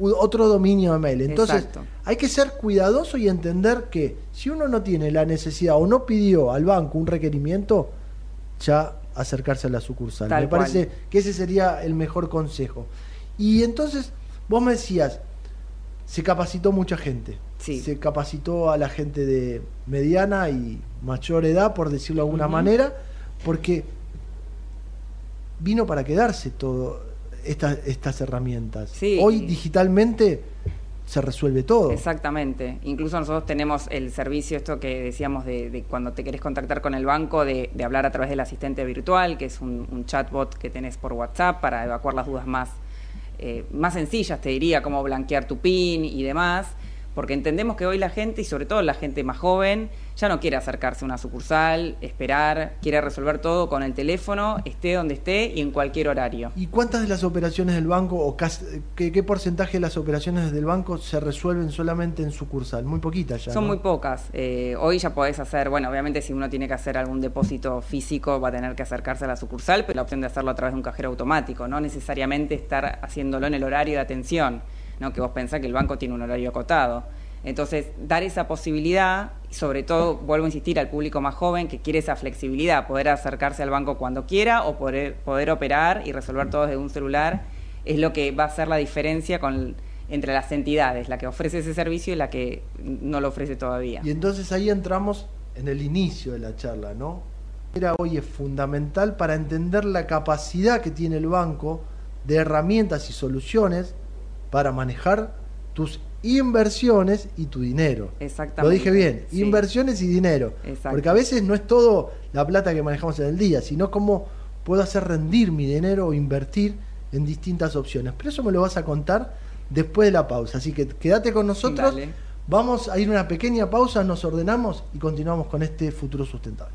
otro dominio de mail. Entonces, Exacto. hay que ser cuidadoso y entender que si uno no tiene la necesidad o no pidió al banco un requerimiento, ya acercarse a la sucursal. Tal me parece cual. que ese sería el mejor consejo. Y entonces, vos me decías, se capacitó mucha gente. Se capacitó a la gente de mediana y mayor edad, por decirlo de alguna manera, porque vino para quedarse todo esta- estas herramientas. Sí. Hoy digitalmente se resuelve todo. Exactamente. Incluso nosotros tenemos el servicio, esto que decíamos de, de cuando te querés contactar con el banco, de, de hablar a través del asistente virtual, que es un, un chatbot que tenés por WhatsApp para evacuar las dudas más, eh, más sencillas, te diría, como blanquear tu PIN y demás. Porque entendemos que hoy la gente, y sobre todo la gente más joven, ya no quiere acercarse a una sucursal, esperar, quiere resolver todo con el teléfono, esté donde esté y en cualquier horario. ¿Y cuántas de las operaciones del banco, o qué, qué porcentaje de las operaciones del banco se resuelven solamente en sucursal? Muy poquitas ya. Son ¿no? muy pocas. Eh, hoy ya podés hacer, bueno, obviamente si uno tiene que hacer algún depósito físico va a tener que acercarse a la sucursal, pero la opción de hacerlo a través de un cajero automático, no necesariamente estar haciéndolo en el horario de atención, ¿no? que vos pensás que el banco tiene un horario acotado. Entonces, dar esa posibilidad, sobre todo, vuelvo a insistir, al público más joven que quiere esa flexibilidad, poder acercarse al banco cuando quiera o poder, poder operar y resolver todo desde un celular, es lo que va a hacer la diferencia con, entre las entidades, la que ofrece ese servicio y la que no lo ofrece todavía. Y entonces ahí entramos en el inicio de la charla, ¿no? Era hoy es fundamental para entender la capacidad que tiene el banco de herramientas y soluciones para manejar tus inversiones y tu dinero. Exactamente. Lo dije bien, Sí. inversiones y dinero. Exacto. Porque a veces no es todo la plata que manejamos en el día, sino cómo puedo hacer rendir mi dinero o invertir en distintas opciones. Pero eso me lo vas a contar después de la pausa. Así que quédate con nosotros. Dale. Vamos a ir a una pequeña pausa, nos ordenamos y continuamos con este futuro sustentable.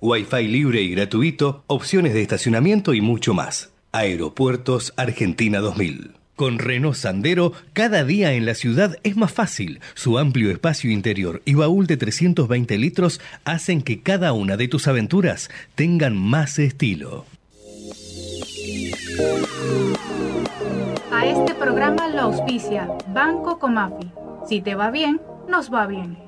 Wi-Fi libre y gratuito, opciones de estacionamiento y mucho más. Aeropuertos Argentina 2000. Con Renault Sandero, cada día en la ciudad es más fácil. Su amplio espacio interior y baúl de 320 litros hacen que cada una de tus aventuras tengan más estilo. A este programa lo auspicia Banco Comafi. Si te va bien, nos va bien.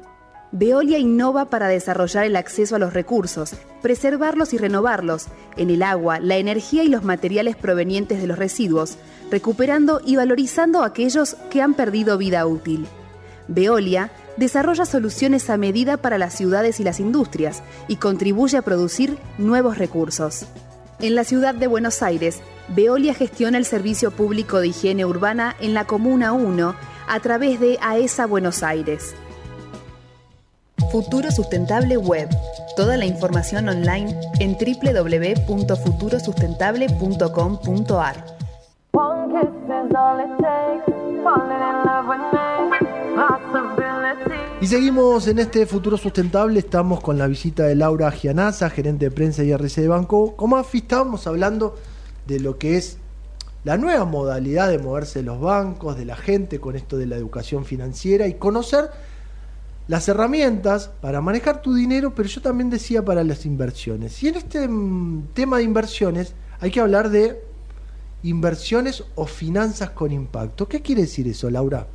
Veolia innova para desarrollar el acceso a los recursos, preservarlos y renovarlos, en el agua, la energía y los materiales provenientes de los residuos, recuperando y valorizando aquellos que han perdido vida útil. Veolia desarrolla soluciones a medida para las ciudades y las industrias y contribuye a producir nuevos recursos. En la ciudad de Buenos Aires, Veolia gestiona el servicio público de higiene urbana en la Comuna 1 a través de AESA Buenos Aires. Futuro Sustentable Web. Toda la información online en www.futurosustentable.com.ar. Y seguimos en este futuro sustentable, estamos con la visita de Laura Gianazza, gerente de prensa y RC de Banco Comafi, estábamos hablando de lo que es la nueva modalidad de moverse de los bancos, de la gente con esto de la educación financiera y conocer las herramientas para manejar tu dinero, pero yo también decía para las inversiones. Y en este mm, tema de inversiones hay que hablar de inversiones o finanzas con impacto. ¿Qué quiere decir eso, Laura?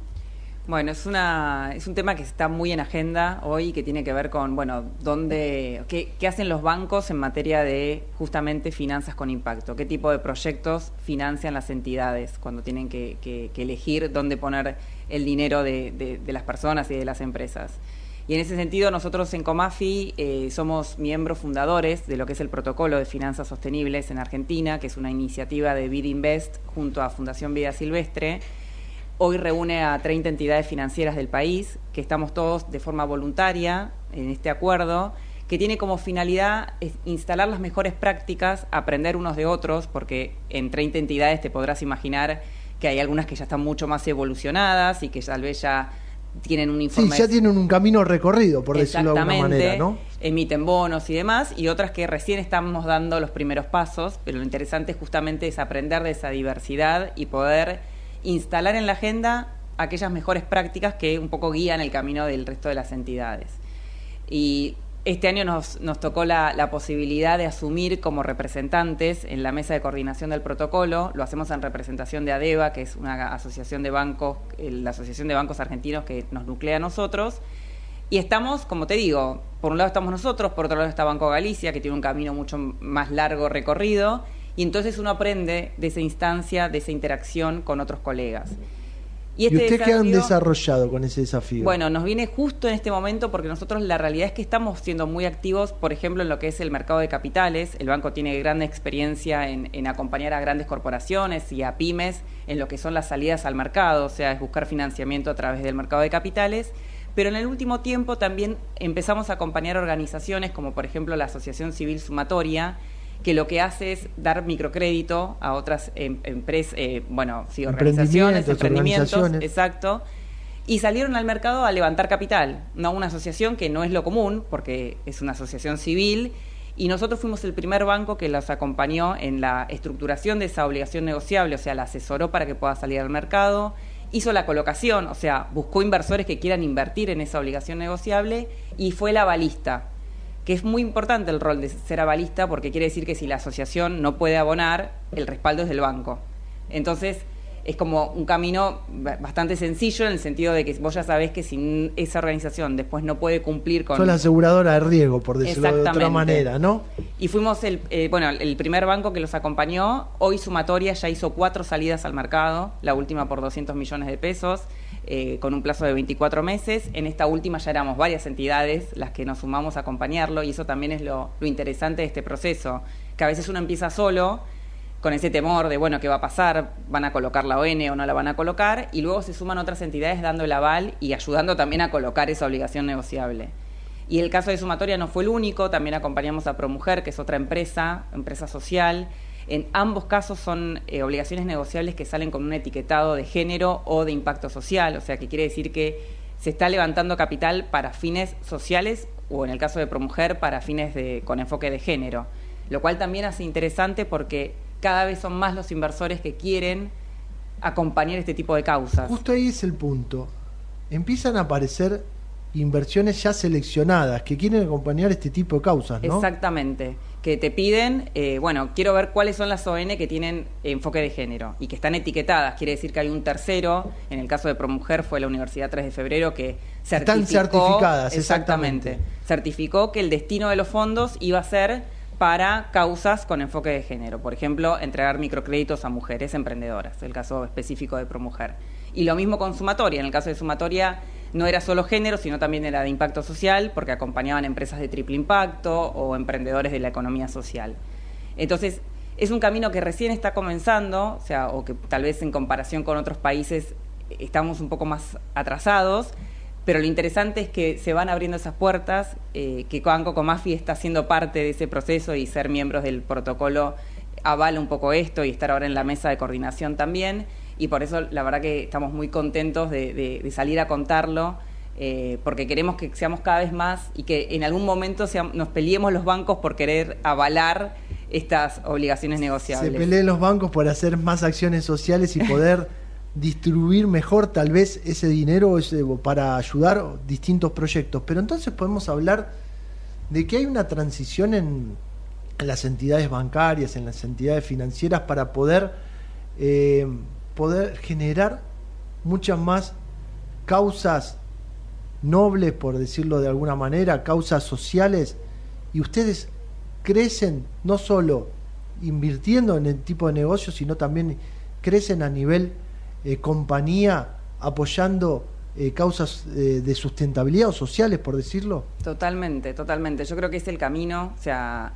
Bueno, es, una, es un tema que está muy en agenda hoy, que tiene que ver con, bueno, dónde, qué, qué, hacen los bancos en materia de justamente finanzas con impacto, qué tipo de proyectos financian las entidades cuando tienen que elegir dónde poner el dinero de, de, las personas y de las empresas. Y en ese sentido, nosotros en Comafi eh, somos miembros fundadores de lo que es el Protocolo de Finanzas Sostenibles en Argentina, que es una iniciativa de Bidinvest junto a Fundación Vida Silvestre Hoy reúne a 30 entidades financieras del país, que estamos todos de forma voluntaria en este acuerdo, que tiene como finalidad instalar las mejores prácticas, aprender unos de otros, porque en 30 entidades te podrás imaginar que hay algunas que ya están mucho más evolucionadas y que tal vez ya tienen un informe. Sí, ya tienen un camino recorrido, por decirlo de alguna manera, ¿no? Emiten bonos y demás, y otras que recién estamos dando los primeros pasos, pero lo interesante justamente es aprender de esa diversidad y poder instalar en la agenda aquellas mejores prácticas que un poco guían el camino del resto de las entidades. Y este año nos, tocó la, la, posibilidad de asumir como representantes en la mesa de coordinación del protocolo. Lo hacemos en representación de ADEVA, que es una asociación de bancos, la Asociación de Bancos Argentinos que nos nuclea a nosotros. Y estamos, como te digo, por un lado estamos nosotros, por otro lado está Banco Galicia, que tiene un camino mucho más largo recorrido, y entonces uno aprende de esa instancia, de esa interacción con otros colegas. ¿Y, este ustedes qué han desarrollado con ese desafío? Bueno, nos viene justo en este momento porque nosotros la realidad es que estamos siendo muy activos, por ejemplo, en lo que es el mercado de capitales. El banco tiene gran experiencia en, en acompañar a grandes corporaciones y a pymes en lo que son las salidas al mercado, o sea, es buscar financiamiento a través del mercado de capitales pero en el último tiempo también empezamos a acompañar organizaciones como por ejemplo la Asociación Civil Sumatoria, que lo que hace es dar microcrédito a otras em, empresas, eh, bueno, sí, organizaciones, emprendimientos, exacto, y salieron al mercado a levantar capital, no una asociación que no es lo común, porque es una asociación civil, y nosotros fuimos el primer banco que los acompañó en la estructuración de esa obligación negociable, o sea, la asesoró para que pueda salir al mercado, hizo la colocación, o sea, buscó inversores que quieran invertir en esa obligación negociable y fue la balista que es muy importante el rol de ser avalista porque quiere decir que si la asociación no puede abonar, el respaldo es del banco. Entonces, es como un camino bastante sencillo en el sentido de que vos ya sabés que si esa organización después no puede cumplir con... Son la aseguradora de riesgo, por decirlo de otra manera, ¿no? Y fuimos el, eh, bueno, el primer banco que los acompañó. Hoy Sumatoria ya hizo cuatro salidas al mercado, la última por 200 millones de pesos. Eh, con un plazo de 24 meses. En esta última ya éramos varias entidades las que nos sumamos a acompañarlo y eso también es lo, lo interesante de este proceso, que a veces uno empieza solo con ese temor de, bueno, ¿qué va a pasar? ¿Van a colocar la ON o no la van a colocar? Y luego se suman otras entidades dando el aval y ayudando también a colocar esa obligación negociable. Y el caso de Sumatoria no fue el único, también acompañamos a ProMujer, que es otra empresa, empresa social, en ambos casos son eh, obligaciones negociables que salen con un etiquetado de género o de impacto social, o sea, que quiere decir que se está levantando capital para fines sociales o en el caso de Promujer para fines de, con enfoque de género, lo cual también hace interesante porque cada vez son más los inversores que quieren acompañar este tipo de causas. Justo ahí es el punto. Empiezan a aparecer inversiones ya seleccionadas que quieren acompañar este tipo de causas, ¿no? Exactamente que te piden, eh, bueno, quiero ver cuáles son las ON que tienen enfoque de género y que están etiquetadas. Quiere decir que hay un tercero, en el caso de Promujer fue la Universidad 3 de Febrero que certificó. Están certificadas, exactamente. Certificó que el destino de los fondos iba a ser para causas con enfoque de género. Por ejemplo, entregar microcréditos a mujeres emprendedoras, el caso específico de Promujer. Y lo mismo con Sumatoria. En el caso de Sumatoria no era solo género, sino también era de impacto social, porque acompañaban empresas de triple impacto o emprendedores de la economía social. Entonces, es un camino que recién está comenzando, o sea, o que tal vez en comparación con otros países estamos un poco más atrasados, Pero lo interesante es que se van abriendo esas puertas, eh, que Banco Comafi está siendo parte de ese proceso y ser miembros del protocolo avala un poco esto y estar ahora en la mesa de coordinación también. Y por eso la verdad que estamos muy contentos de, salir a contarlo. Eh, porque queremos que seamos cada vez más y que en algún momento nos peleemos los bancos por querer avalar estas obligaciones negociables. Se peleen los bancos por hacer más acciones sociales y poder <laughs> distribuir mejor tal vez ese dinero para ayudar distintos proyectos. Pero entonces podemos hablar de que hay una transición en, las entidades bancarias, en las entidades financieras para poder, eh, poder generar muchas más causas nobles, por decirlo de alguna manera, causas sociales, y ustedes crecen no solo invirtiendo en el tipo de negocio, sino también crecen a nivel eh, compañía apoyando eh, causas eh, de sustentabilidad o sociales, por decirlo? Totalmente, totalmente. Yo creo que es el camino, o sea,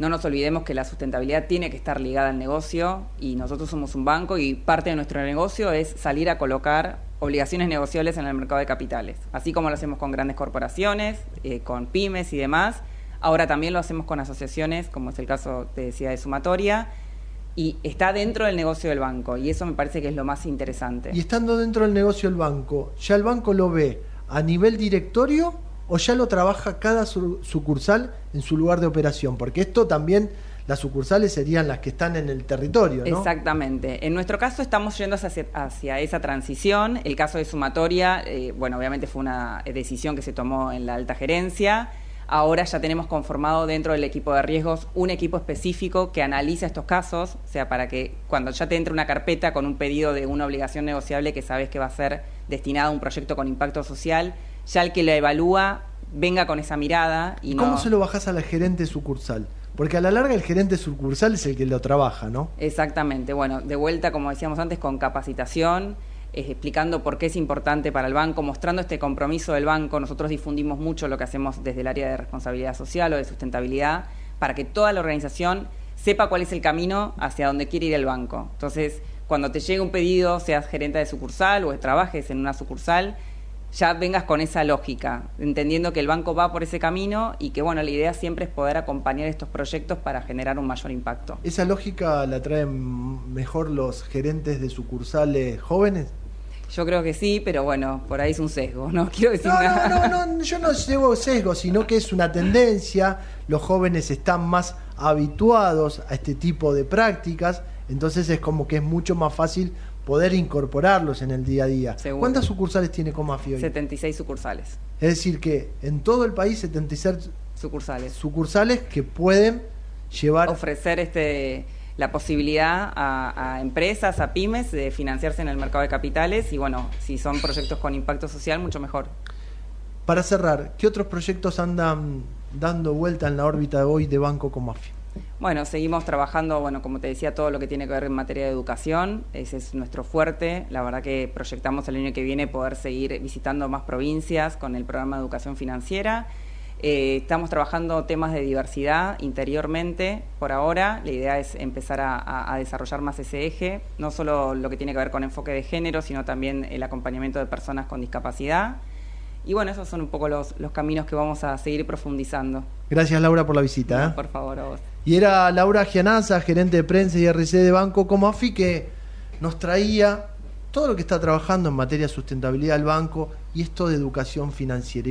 no nos olvidemos que la sustentabilidad tiene que estar ligada al negocio y nosotros somos un banco y parte de nuestro negocio es salir a colocar obligaciones negociables en el mercado de capitales, así como lo hacemos con grandes corporaciones, con pymes y demás. Ahora también lo hacemos con asociaciones, como es el caso, te decía, de Sumatoria, y está dentro del negocio del banco y eso me parece que es lo más interesante. Y estando dentro del negocio del banco, ¿ya el banco lo ve a nivel directorio o ya lo trabaja cada sucursal en su lugar de operación? Porque esto también las sucursales serían las que están en el territorio, ¿no? Exactamente. En nuestro caso estamos yendo hacia, esa transición. El caso de sumatoria, eh, bueno, obviamente fue una decisión que se tomó en la alta gerencia Ahora ya tenemos conformado dentro del equipo de riesgos un equipo específico que analiza estos casos, o sea, para que cuando ya te entre una carpeta con un pedido de una obligación negociable que sabes que va a ser destinada a un proyecto con impacto social, ya el que lo evalúa venga con esa mirada y ¿Cómo se lo bajas a la gerente sucursal? Porque a la larga el gerente sucursal es el que lo trabaja, ¿no? Exactamente. Bueno, de vuelta, como decíamos antes, con capacitación, explicando por qué es importante para el banco, mostrando este compromiso del banco. Nosotros difundimos mucho lo que hacemos desde el área de responsabilidad social o de sustentabilidad para que toda la organización sepa cuál es el camino hacia donde quiere ir el banco. Entonces, cuando te llegue un pedido, seas gerente de sucursal o trabajes en una sucursal, ya vengas con esa lógica, entendiendo que el banco va por ese camino y que bueno, la idea siempre es poder acompañar estos proyectos para generar un mayor impacto. ¿Esa lógica la traen mejor los gerentes de sucursales jóvenes? Yo creo que sí, pero bueno, por ahí es un sesgo, no <laughs> quiero decir no, nada. No, no, no, yo no llevo sesgo, sino que es una tendencia, los jóvenes están más habituados a este tipo de prácticas, entonces es como que es mucho más fácil poder incorporarlos en el día a día. ¿Cuántas sucursales tiene Comafi hoy? 76 sucursales. Es decir, que en todo el país 76 sucursales. Sucursales que pueden llevar... Ofrecer este la posibilidad a, empresas, a pymes, de financiarse en el mercado de capitales y bueno, si son proyectos con impacto social, mucho mejor. Para cerrar, ¿qué otros proyectos andan dando vuelta en la órbita de hoy de Banco Comafi? Bueno, seguimos trabajando, bueno, como te decía, todo lo que tiene que ver en materia de educación, ese es nuestro fuerte. La verdad que proyectamos el año que viene poder seguir visitando más provincias con el programa de educación financiera eh, estamos trabajando temas de diversidad interiormente por ahora. La idea es empezar a, desarrollar más ese eje, no solo lo que tiene que ver con enfoque de género, sino también el acompañamiento de personas con discapacidad. Y bueno, esos son un poco los, caminos que vamos a seguir profundizando. Gracias Laura por la visita. ¿eh? por favor, a vos. Y era Laura Gianaza, gerente de prensa y RC de Banco Comafi, que nos traía todo lo que está trabajando en materia de sustentabilidad del banco y esto de educación financiera.